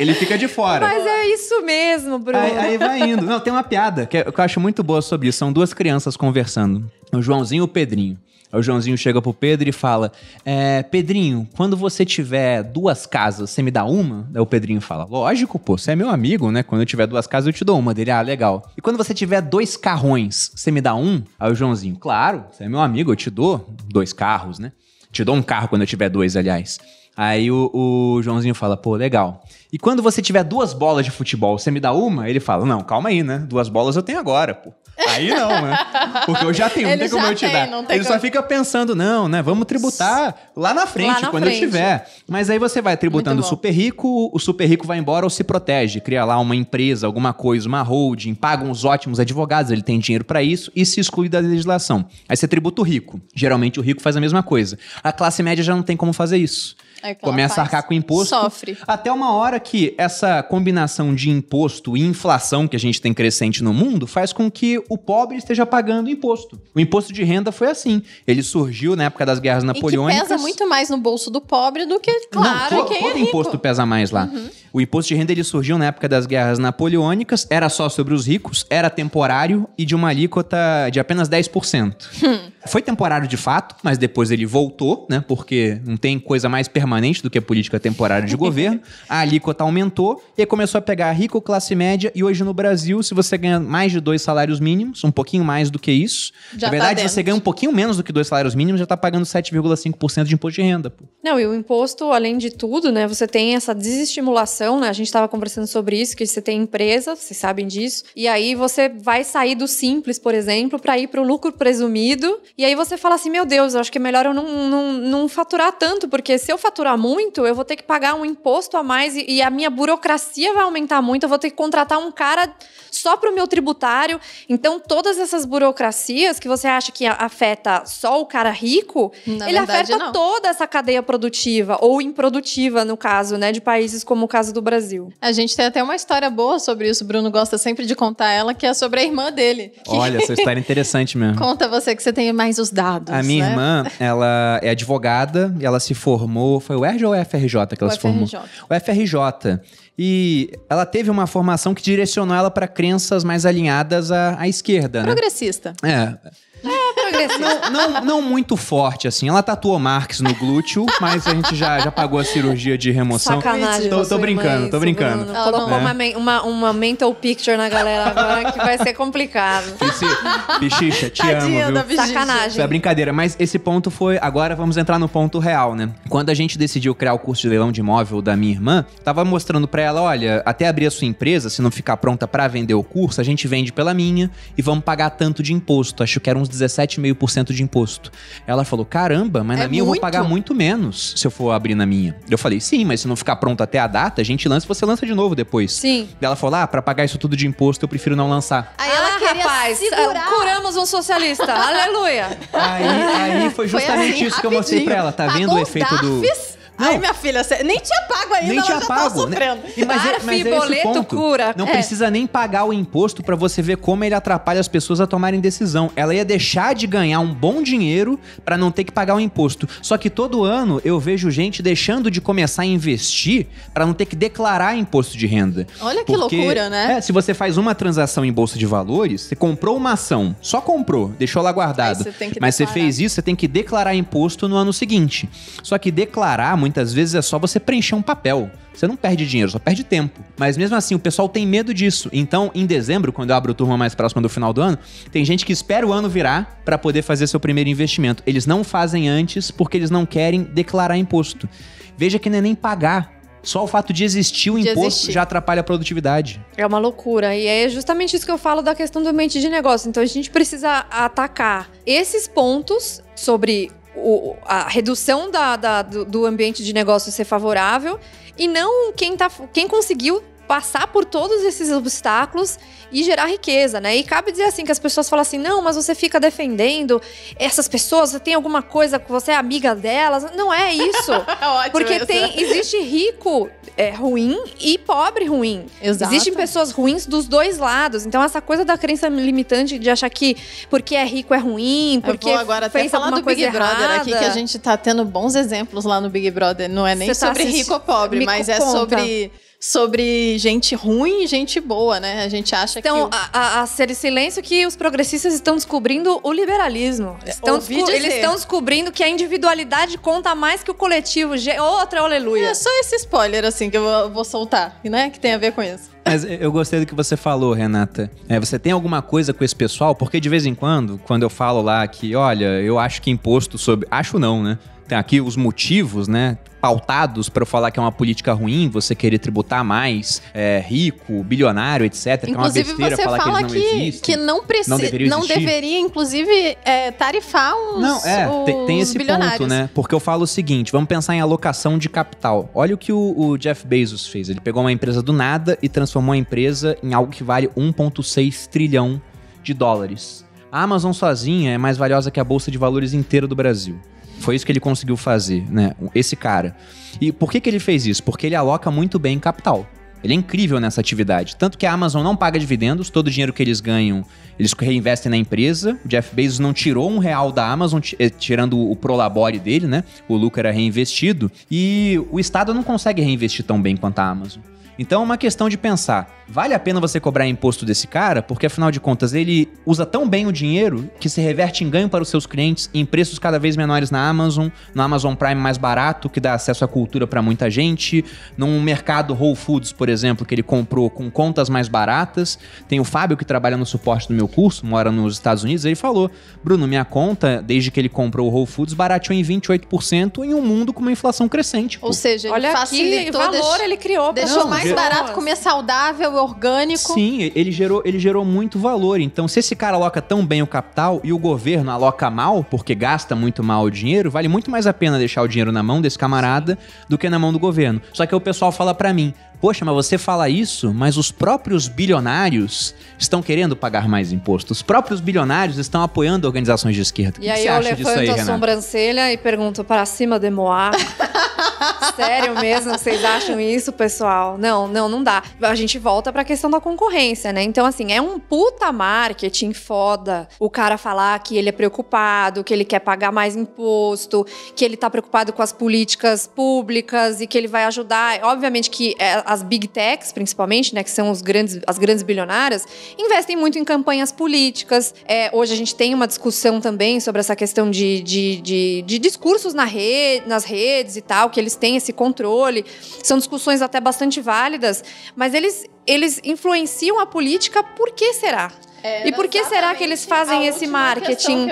Ele fica de fora. Mas é isso mesmo, Bruno. Aí, aí vai indo. Não, tem uma piada que eu que eu acho muito boa sobre isso. São duas crianças conversando. O Joãozinho e o Pedrinho. Aí O Joãozinho chega pro Pedro e fala: é, Pedrinho, quando você tiver duas casas, você me dá uma? Aí o Pedrinho fala: Lógico, pô, você é meu amigo, né? Quando eu tiver duas casas, eu te dou uma. Dele, ah, legal. E quando você tiver dois carrões, você me dá um? Aí o Joãozinho: Claro, você é meu amigo, eu te dou dois carros, né? Te dou um carro quando eu tiver dois, aliás. Aí o, o Joãozinho fala, pô, legal. E quando você tiver duas bolas de futebol, você me dá uma? Ele fala, não, calma aí, né? Duas bolas eu tenho agora, pô. Aí não, né? Porque eu já tenho, não tem como eu te tem, dar. Ele só como. fica pensando, não, né? Vamos tributar lá na frente, Lá na quando frente. eu tiver. Mas aí você vai tributando o super rico, o super rico vai embora ou se protege, cria lá uma empresa, alguma coisa, uma holding, paga uns ótimos advogados, ele tem dinheiro pra isso e se exclui da legislação. Aí você tributa o rico. Geralmente o rico faz a mesma coisa. A classe média já não tem como fazer isso. É Começa a arcar com imposto. Sofre. Até uma hora que essa combinação de imposto e inflação que a gente tem crescente no mundo faz com que o pobre esteja pagando imposto. O imposto de renda foi assim. Ele surgiu na época das guerras E napoleônicas. pesa muito mais no bolso do pobre do que, claro, Não, to- quem todo é rico. Uhum. imposto pesa mais lá. O imposto de renda ele surgiu na época das guerras napoleônicas, era só sobre os ricos, era temporário e de uma alíquota de apenas 10%. Hum. Foi temporário de fato, mas depois ele voltou, né? Porque não tem coisa mais permanente do que a política temporária de governo. A alíquota aumentou e aí começou a pegar rico, classe média e hoje no Brasil, se você ganha mais de dois salários mínimos, um pouquinho mais do que isso, Já na tá verdade dentro. você ganha um pouquinho menos do que dois salários mínimos, já tá pagando 7,5% de imposto de renda. Pô. Não, e o imposto, além de tudo, né? Você tem essa desestimulação, né? A gente estava conversando sobre isso, que você tem empresa, vocês sabem disso. E aí você vai sair do simples, por exemplo, para ir para o lucro presumido. E aí você fala assim: meu Deus, eu acho que é melhor eu não, não, não faturar tanto, porque se eu faturar faturar muito, eu vou ter que pagar um imposto a mais e, e a minha burocracia vai aumentar muito, eu vou ter que contratar um cara só para o meu tributário. Então, todas essas burocracias que você acha que afeta só o cara rico, Na ele verdade, afeta não. toda essa cadeia produtiva, ou improdutiva, no caso, né, de países como o caso do Brasil. A gente tem até uma história boa sobre isso. O Bruno gosta sempre de contar ela, que é sobre a irmã dele. Que Olha, essa história é interessante mesmo. Conta você que você tem mais os dados. A minha né? irmã, ela é advogada e ela se formou. Foi o RJ ou o FRJ que ela O se formou? FRJ. O FRJ. E ela teve uma formação que direcionou ela para crenças mais alinhadas à, à esquerda, né? Progressista. É. Não, não, não muito forte, assim. Ela tatuou Marx no glúteo, mas a gente já, já pagou a cirurgia de remoção. Sacanagem. Tô- tô brincando, tô brincando. Bruno. Ela Colocou não- uma, uma, uma mental picture na galera agora que vai ser complicado. Esse, bichicha, te Tadinha amo, viu? Sacanagem. Isso é brincadeira, mas esse ponto foi. Agora vamos entrar no ponto real, né? Quando a gente decidiu criar o curso de leilão de imóvel da minha irmã, tava mostrando pra ela: olha, até abrir a sua empresa, se não ficar pronta pra vender o curso, a gente vende pela minha e vamos pagar tanto de imposto. Acho que era uns 17,5% de imposto. Ela falou: caramba, mas na É minha eu vou muito. pagar muito menos se eu for abrir na minha. Eu falei: sim, mas se não ficar pronto até a data, a gente lança e você lança de novo depois. Sim. Ela falou: ah, pra pagar isso tudo de imposto, eu prefiro não lançar. Aí ela ah, queria rapaz, segurar. curamos um socialista. Aleluia. Aí, aí foi justamente assim, isso que eu mostrei pra ela. Tá vendo Pagou o efeito do. Não. Ai, minha filha, você nem tinha pago ainda, Nem ela tinha já pago. tá sofrendo. né? E mas é- Darf mas é esse boleto ponto. cura. Não É. precisa nem pagar o imposto pra você ver como ele atrapalha as pessoas a tomarem decisão. Ela ia deixar de ganhar um bom dinheiro pra não ter que pagar o imposto. Só que todo ano eu vejo gente deixando de começar a investir pra não ter que declarar imposto de renda. Olha que loucura, né? É, se você faz uma transação em bolsa de valores, você comprou uma ação, só comprou, deixou lá guardado. Aí você tem que Mas você declarar. fez isso, você tem que declarar imposto no ano seguinte. Só que declarar, muitas vezes, é só você preencher um papel. Você não perde dinheiro, só perde tempo. Mas mesmo assim, o pessoal tem medo disso. Então, em dezembro, quando eu abro turma mais próxima do final do ano, tem gente que espera o ano virar pra poder fazer seu primeiro investimento. Eles não fazem antes porque eles não querem declarar imposto. Veja que não é nem pagar. Só o fato de existir o De imposto existir. já atrapalha a produtividade. É uma loucura. E é justamente isso que eu falo da questão do ambiente de negócio. Então a gente precisa atacar esses pontos sobre o- a redução da- da- do, do ambiente de negócio ser favorável e não quem, tá, quem conseguiu passar por todos esses obstáculos e gerar riqueza, né? E cabe dizer assim que as pessoas falam assim: "Não, mas você fica defendendo essas pessoas, você tem alguma coisa que você é amiga delas". Não é isso. É ótimo Porque isso. tem, existe rico é, ruim e pobre ruim. Exato. Existem pessoas ruins dos dois lados. Então, essa coisa da crença limitante de achar que porque é rico é ruim, porque eu vou agora até fez falar alguma do Big coisa Brother errada. aqui, que a gente tá tendo bons exemplos lá no Big Brother. Não é nem tá sobre rico ou pobre, Me mas é conta. sobre, sobre gente ruim e gente boa, né? A gente acha Então, que... o- a, a, ser silêncio que os progressistas estão descobrindo o liberalismo. Estão ouvi desco- dizer. eles estão descobrindo que a individualidade conta mais que o coletivo. Outra aleluia. É só esse spoiler, assim, que eu vou, vou soltar, né? Que tem a ver com isso. Mas eu gostei do que você falou, Renata. É, você tem alguma coisa com esse pessoal? Porque de vez em quando, quando eu falo lá que, olha, eu acho que imposto sobre. Acho não, né? Tem aqui os motivos, né? Pautados pra eu falar que é uma política ruim, você querer tributar mais é, rico, bilionário, etc. que é uma Inclusive, besteira você falar que fala eles não que, existem. que não precisa. Não deveria Não deveria, inclusive, é, tarifar os, Não, é, tem, tem os esse ponto, né? Porque eu falo o seguinte: vamos pensar em alocação de capital. Olha o que o, o Jeff Bezos fez. Ele pegou uma empresa do nada e transformou a empresa em algo que vale 1,6 trilhão de dólares. A Amazon sozinha é mais valiosa que a bolsa de valores inteira do Brasil. Foi isso que ele conseguiu fazer, né? Esse cara. E por que, que ele fez isso? Porque ele aloca muito bem capital. Ele é incrível nessa atividade. Tanto que a Amazon não paga dividendos, todo o dinheiro que eles ganham, eles reinvestem na empresa. O Jeff Bezos não tirou um real da Amazon, eh, tirando o prolabore dele, né? O lucro era reinvestido. E o Estado não consegue reinvestir tão bem quanto a Amazon. Então é uma questão de pensar, vale a pena você cobrar imposto desse cara? Porque afinal de contas ele usa tão bem o dinheiro que se reverte em ganho para os seus clientes em preços cada vez menores na Amazon, no Amazon Prime mais barato, que dá acesso à cultura para muita gente, num mercado Whole Foods, por exemplo, que ele comprou com contas mais baratas. Tem o Fábio que trabalha no suporte do meu curso, mora nos Estados Unidos, ele falou: "Bruno, minha conta, desde que ele comprou o Whole Foods, barateou em 28% em um mundo com uma inflação crescente." pô." Ou seja, ele Olha que valor ele criou. deixou nós. mais mais barato comer saudável, orgânico. Sim, ele gerou, ele gerou muito valor. Então, se esse cara aloca tão bem o capital e o governo aloca mal, porque gasta muito mal o dinheiro, vale muito mais a pena deixar o dinheiro na mão desse camarada do que na mão do governo. Só que o pessoal fala para mim: Poxa, mas você fala isso, mas os próprios bilionários estão querendo pagar mais imposto. Os próprios bilionários estão apoiando organizações de esquerda. E aí eu levanto aí, a Renato? sobrancelha e pergunto para cima de Moá. Sério mesmo? Vocês acham isso, pessoal? Não, não, não dá. A gente volta para a questão da concorrência, né? Então, assim, é um puta marketing foda o cara falar que ele é preocupado, que ele quer pagar mais imposto, que ele tá preocupado com as políticas públicas e que ele vai ajudar. Obviamente que é, as big techs, principalmente, né, que são os grandes, as grandes bilionárias, investem muito em campanhas políticas. É, hoje a gente tem uma discussão também sobre essa questão de, de, de, de discursos na rede, nas redes e tal, que eles têm esse controle. São discussões até bastante válidas, mas eles, eles influenciam a política por que será? É, e por que será que eles fazem esse marketing?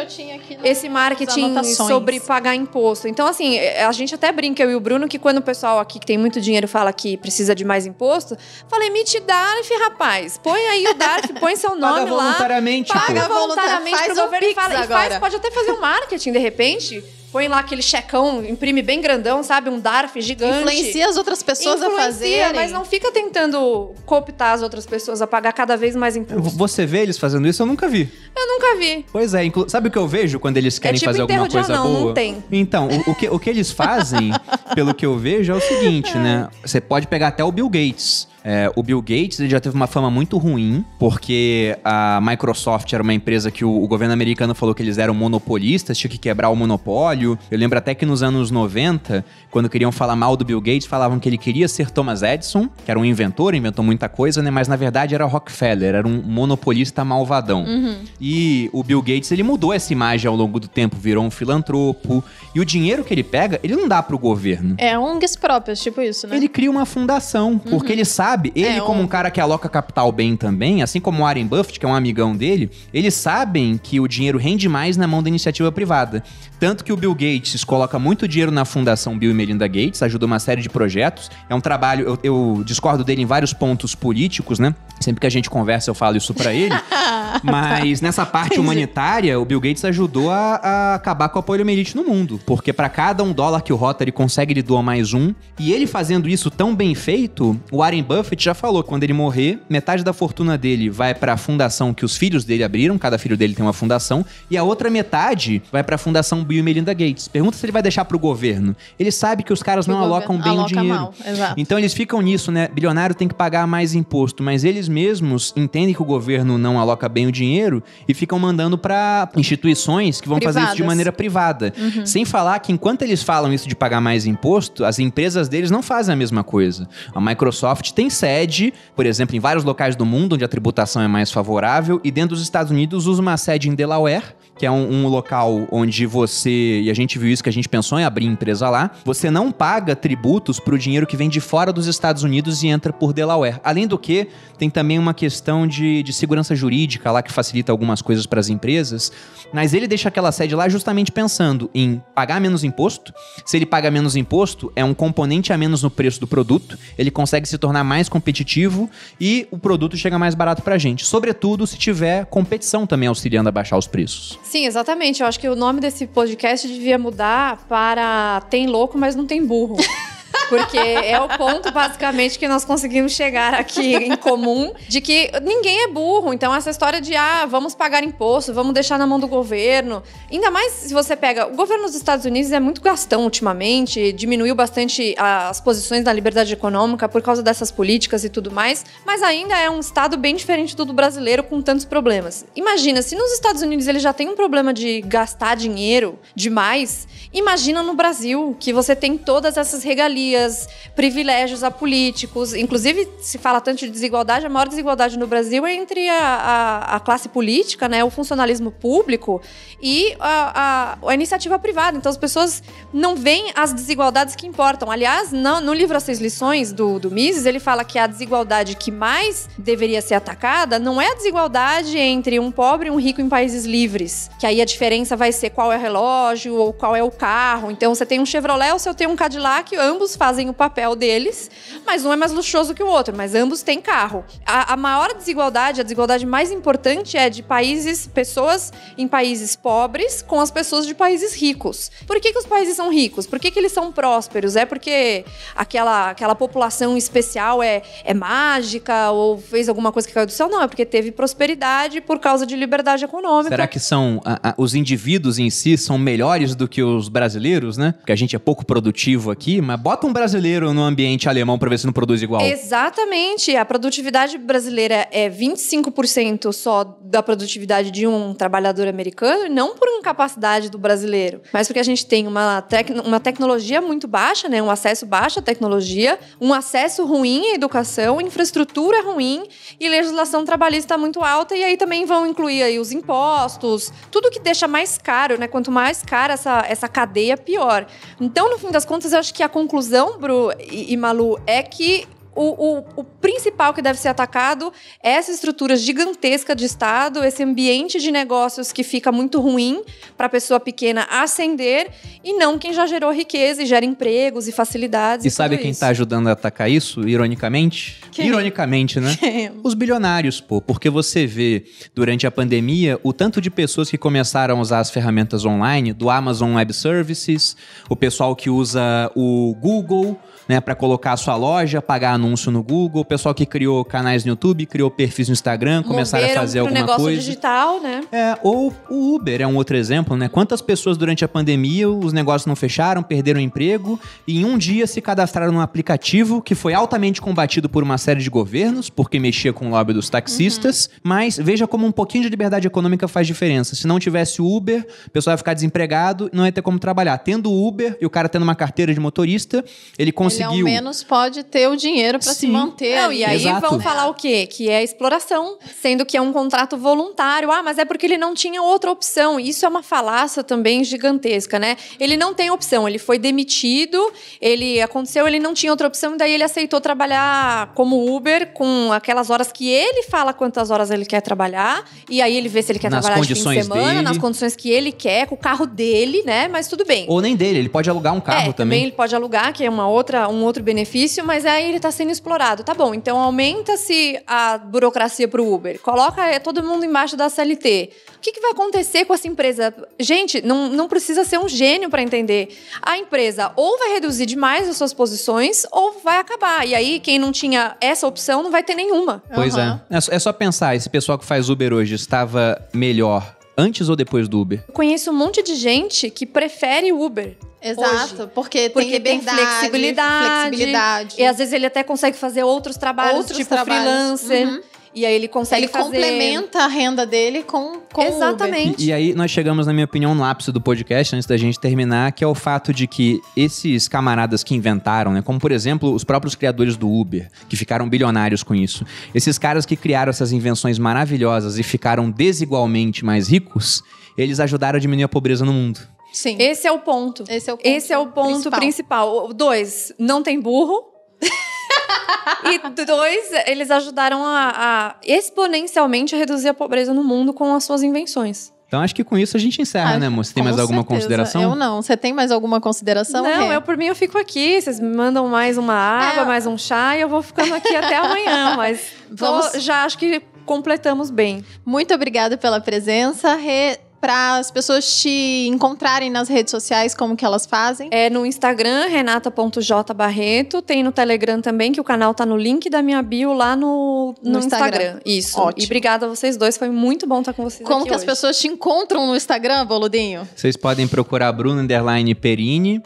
esse marketing sobre pagar imposto. Então, assim, é, a gente até brinca, eu e o Bruno, que quando o pessoal aqui que tem muito dinheiro fala que precisa de mais imposto, fala, emite DARF, rapaz. Põe aí o DARF, põe seu nome paga lá. Voluntariamente, paga voluntariamente pro governo e fala. E faz, pode até fazer um marketing, de repente põe lá aquele checão, imprime bem grandão, sabe? Um DARF gigante. Influencia as outras pessoas Influencia, a fazerem. mas não fica tentando cooptar as outras pessoas a pagar cada vez mais imposto. Você vê eles fazendo isso? Eu nunca vi. Eu nunca vi. Pois é, sabe o que eu vejo quando eles querem é tipo fazer alguma coisa anão, boa? Não tem. Então, o, o, que, o que eles fazem, pelo que eu vejo, é o seguinte, né? Você pode pegar até o Bill Gates. É, o Bill Gates ele já teve uma fama muito ruim, porque a Microsoft era uma empresa que o, o, governo americano falou que eles eram monopolistas, tinha que quebrar o monopólio. Eu lembro até que nos anos 90, quando queriam falar mal do Bill Gates, falavam que ele queria ser Thomas Edison, que era um inventor, inventou muita coisa, né? Mas na verdade era Rockefeller, era um monopolista malvadão. Uhum. E o Bill Gates, ele mudou essa imagem ao longo do tempo, virou um filantropo. E o dinheiro que ele pega, ele não dá pro governo. É ONGs próprias, tipo isso, né? Ele cria uma fundação, uhum. porque ele sabe sabe, ele é, como um cara que aloca capital bem também, assim como o Warren Buffett, que é um amigão dele, eles sabem que o dinheiro rende mais na mão da iniciativa privada. Tanto que o Bill Gates coloca muito dinheiro na fundação Bill e Melinda Gates, ajuda uma série de projetos. É um trabalho, eu, eu discordo dele em vários pontos políticos, né? Sempre que a gente conversa, eu falo isso para ele. Mas nessa parte humanitária, o Bill Gates ajudou a, a acabar com a poliomielite no mundo. Porque para cada um dólar que o Rotary consegue, ele doa mais um. E ele fazendo isso tão bem feito, o Warren Buffett já falou: quando ele morrer, metade da fortuna dele vai para a fundação que os filhos dele abriram, cada filho dele tem uma fundação, e a outra metade vai para a fundação Bill e Melinda Gates. Pergunta se ele vai deixar pro governo. Ele sabe que os caras não alocam bem aloca o dinheiro. Então eles ficam nisso, né? Bilionário tem que pagar mais imposto, mas eles mesmos entendem que o governo não aloca bem o dinheiro e ficam mandando para instituições que vão Privadas. fazer isso de maneira privada. Uhum. Sem falar que enquanto eles falam isso de pagar mais imposto, as empresas deles não fazem a mesma coisa. A Microsoft tem sede, por exemplo, em vários locais do mundo onde a tributação é mais favorável e dentro dos Estados Unidos usa uma sede em Delaware que é um, um, local onde você, e a gente viu isso que a gente pensou em abrir empresa lá, você não paga tributos para o dinheiro que vem de fora dos Estados Unidos e entra por Delaware. Além do que, tem também uma questão de, de segurança jurídica lá que facilita algumas coisas para as empresas, mas ele deixa aquela sede lá justamente pensando em pagar menos imposto. Se ele paga menos imposto, é um componente a menos no preço do produto, ele consegue se tornar mais competitivo e o produto chega mais barato para a gente. Sobretudo se tiver competição também auxiliando a baixar os preços. Sim, exatamente. Eu acho que o nome desse podcast devia mudar para Tem Louco, mas não tem burro. Porque é o ponto, basicamente, que nós conseguimos chegar aqui em comum de que ninguém é burro. Então, essa história de, ah, vamos pagar imposto, vamos deixar na mão do governo. Ainda mais se você pega. O governo dos Estados Unidos é muito gastão ultimamente, diminuiu bastante as posições da liberdade econômica por causa dessas políticas e tudo mais, mas ainda é um estado bem diferente do, do brasileiro com tantos problemas. Imagina, se nos Estados Unidos ele já tem um problema de gastar dinheiro demais, imagina no Brasil, que você tem todas essas regalias regalias, privilégios a políticos. Inclusive, se fala tanto de desigualdade, a maior desigualdade no Brasil é entre a, a, a classe política, né, o funcionalismo público e a, a, iniciativa privada. Então, as pessoas não veem as desigualdades que importam. Aliás, no, no livro As Seis Lições do, do Mises, ele fala que a desigualdade que mais deveria ser atacada não é a desigualdade entre um pobre e um rico em países livres, que aí a diferença vai ser qual é o relógio ou qual é o carro. Então, você tem um Chevrolet ou você tem um Cadillac, ambos fazem o papel deles, mas um é mais luxuoso que o outro, mas ambos têm carro. A, a maior desigualdade, a desigualdade mais importante é de países, pessoas em países pobres com as pessoas de países ricos. Por que, que os países são ricos? Por que, que eles são prósperos? É porque aquela, aquela população especial é, é mágica ou fez alguma coisa que caiu do céu? Não, é porque teve prosperidade por causa de liberdade econômica. Será que são a, a, os indivíduos em si são melhores do que os brasileiros, né? Porque a gente é pouco produtivo aqui, mas bota um brasileiro no ambiente alemão para ver se não produz igual. Exatamente. A produtividade brasileira é 25% só da produtividade de um trabalhador americano, não por incapacidade do brasileiro, mas porque a gente tem uma, tec uma tecnologia muito baixa, né? Um acesso baixo à tecnologia, um acesso ruim à educação, infraestrutura ruim e legislação trabalhista muito alta. E aí também vão incluir aí os impostos, tudo que deixa mais caro, né? Quanto mais cara essa, essa cadeia, pior. Então, no fim das contas, eu acho que a conclusão, Bru e, e Malu, é que o, o, o, principal que deve ser atacado é essa estrutura gigantesca de Estado, esse ambiente de negócios que fica muito ruim para a pessoa pequena ascender e não quem já gerou riqueza e gera empregos e facilidades. E, e sabe quem está ajudando a atacar isso, ironicamente? Quem? Ironicamente, né? Quem? Os bilionários, pô. Porque você vê durante a pandemia o tanto de pessoas que começaram a usar as ferramentas online do Amazon Web Services, o pessoal que usa o Google né, para colocar a sua loja, pagar anúncio no Google, o pessoal que criou canais no YouTube, criou perfis no Instagram, começaram a fazer alguma negócio coisa. digital, né? É, ou o Uber é um outro exemplo, né? Quantas pessoas durante a pandemia os negócios não fecharam, perderam emprego e em um dia se cadastraram num aplicativo que foi altamente combatido por uma série de governos, porque mexia com o lobby dos taxistas, uhum. mas veja como um pouquinho de liberdade econômica faz diferença. Se não tivesse o Uber, o pessoal ia ficar desempregado e não ia ter como trabalhar. Tendo o Uber e o cara tendo uma carteira de motorista, ele conseguiu conseguiu. Ele ao menos pode ter o dinheiro para se manter. Não, e aí Exato. vão falar o quê? Que é exploração, sendo que é um contrato voluntário. Ah, mas é porque ele não tinha outra opção. Isso é uma falácia também gigantesca, né? Ele não tem opção, ele foi demitido, ele aconteceu, ele não tinha outra opção, e daí ele aceitou trabalhar como Uber com aquelas horas que ele fala quantas horas ele quer trabalhar, e aí ele vê se ele quer nas trabalhar de fim de semana, dele. nas condições que ele quer, com o carro dele, né? Mas tudo bem. Ou nem dele, ele pode alugar um carro é, também. também. ele pode alugar, que é uma outra, um outro benefício, mas aí ele está sendo explorado. Tá bom, então aumenta-se a burocracia para o Uber, coloca é, todo mundo embaixo da CLT. O que, que, vai acontecer com essa empresa? Gente, não, não precisa ser um gênio para entender. A empresa ou vai reduzir demais as suas posições ou vai acabar. E aí, quem não tinha essa opção não vai ter nenhuma. Pois uhum. é. É só pensar, esse pessoal que faz Uber hoje estava melhor antes ou depois do Uber? Eu conheço um monte de gente que prefere Uber. Exato, hoje. porque, porque tem tem flexibilidade, flexibilidade. E às vezes ele até consegue fazer outros trabalhos, outros tipo trabalhos. freelancer. Uhum. E aí ele consegue ele fazer... complementa a renda dele com, com Exatamente. E, e, aí nós chegamos, na minha opinião, no ápice do podcast, antes da gente terminar, que é o fato de que esses camaradas que inventaram, né, como por exemplo os próprios criadores do Uber, que ficaram bilionários com isso, esses caras que criaram essas invenções maravilhosas e ficaram desigualmente mais ricos, eles ajudaram a diminuir a pobreza no mundo. Sim. Esse é o ponto. Esse é o ponto, Esse é o ponto principal. principal. Dois, não tem burro. e dois, eles ajudaram a, a, exponencialmente a reduzir a pobreza no mundo com as suas invenções. Então acho que com isso a gente encerra, ah, né, amor? Você tem mais alguma certeza. consideração? Eu não. Você tem mais alguma consideração? Não, eu por mim eu fico aqui. Vocês me mandam mais uma água, é. mais um chá e eu vou ficando aqui até amanhã. Mas Vamos... Tô, já acho que completamos bem. Muito obrigada pela presença. Re para as pessoas te encontrarem nas redes sociais, como que elas fazem? É no Instagram, renata.jbarreto. Tem no Telegram também, que o canal tá no link da minha bio lá no, no, no Instagram. Instagram. Isso. Ótimo. E obrigada a vocês dois, foi muito bom estar com vocês Como que hoje. as pessoas te encontram no Instagram, Boludinho? Vocês podem procurar Bruno Underline Perini.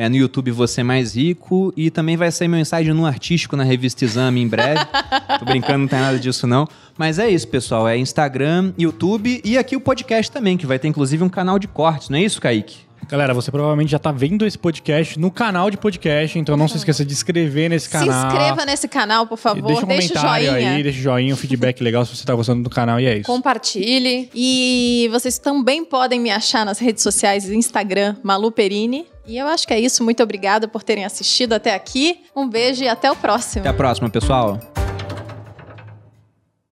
É, no YouTube Você Mais Rico. E também vai sair meu ensaio no Artístico na revista Exame em breve. Tô brincando, não tem nada disso não. Mas é isso, pessoal. É Instagram, YouTube e aqui o podcast também, que vai ter inclusive um canal de cortes, não é isso, Kaique? Galera, você provavelmente já está vendo esse podcast no canal de podcast, então não se esqueça de inscrever nesse canal. Se inscreva nesse canal, por favor. E deixa um deixa comentário joinha. aí, deixa joinha, um feedback legal se você está gostando do canal e é isso. Compartilhe. E vocês também podem me achar nas redes sociais, Instagram, Malu Perini. E eu acho que é isso. Muito obrigada por terem assistido até aqui. Um beijo e até o próximo. Até a próxima, pessoal.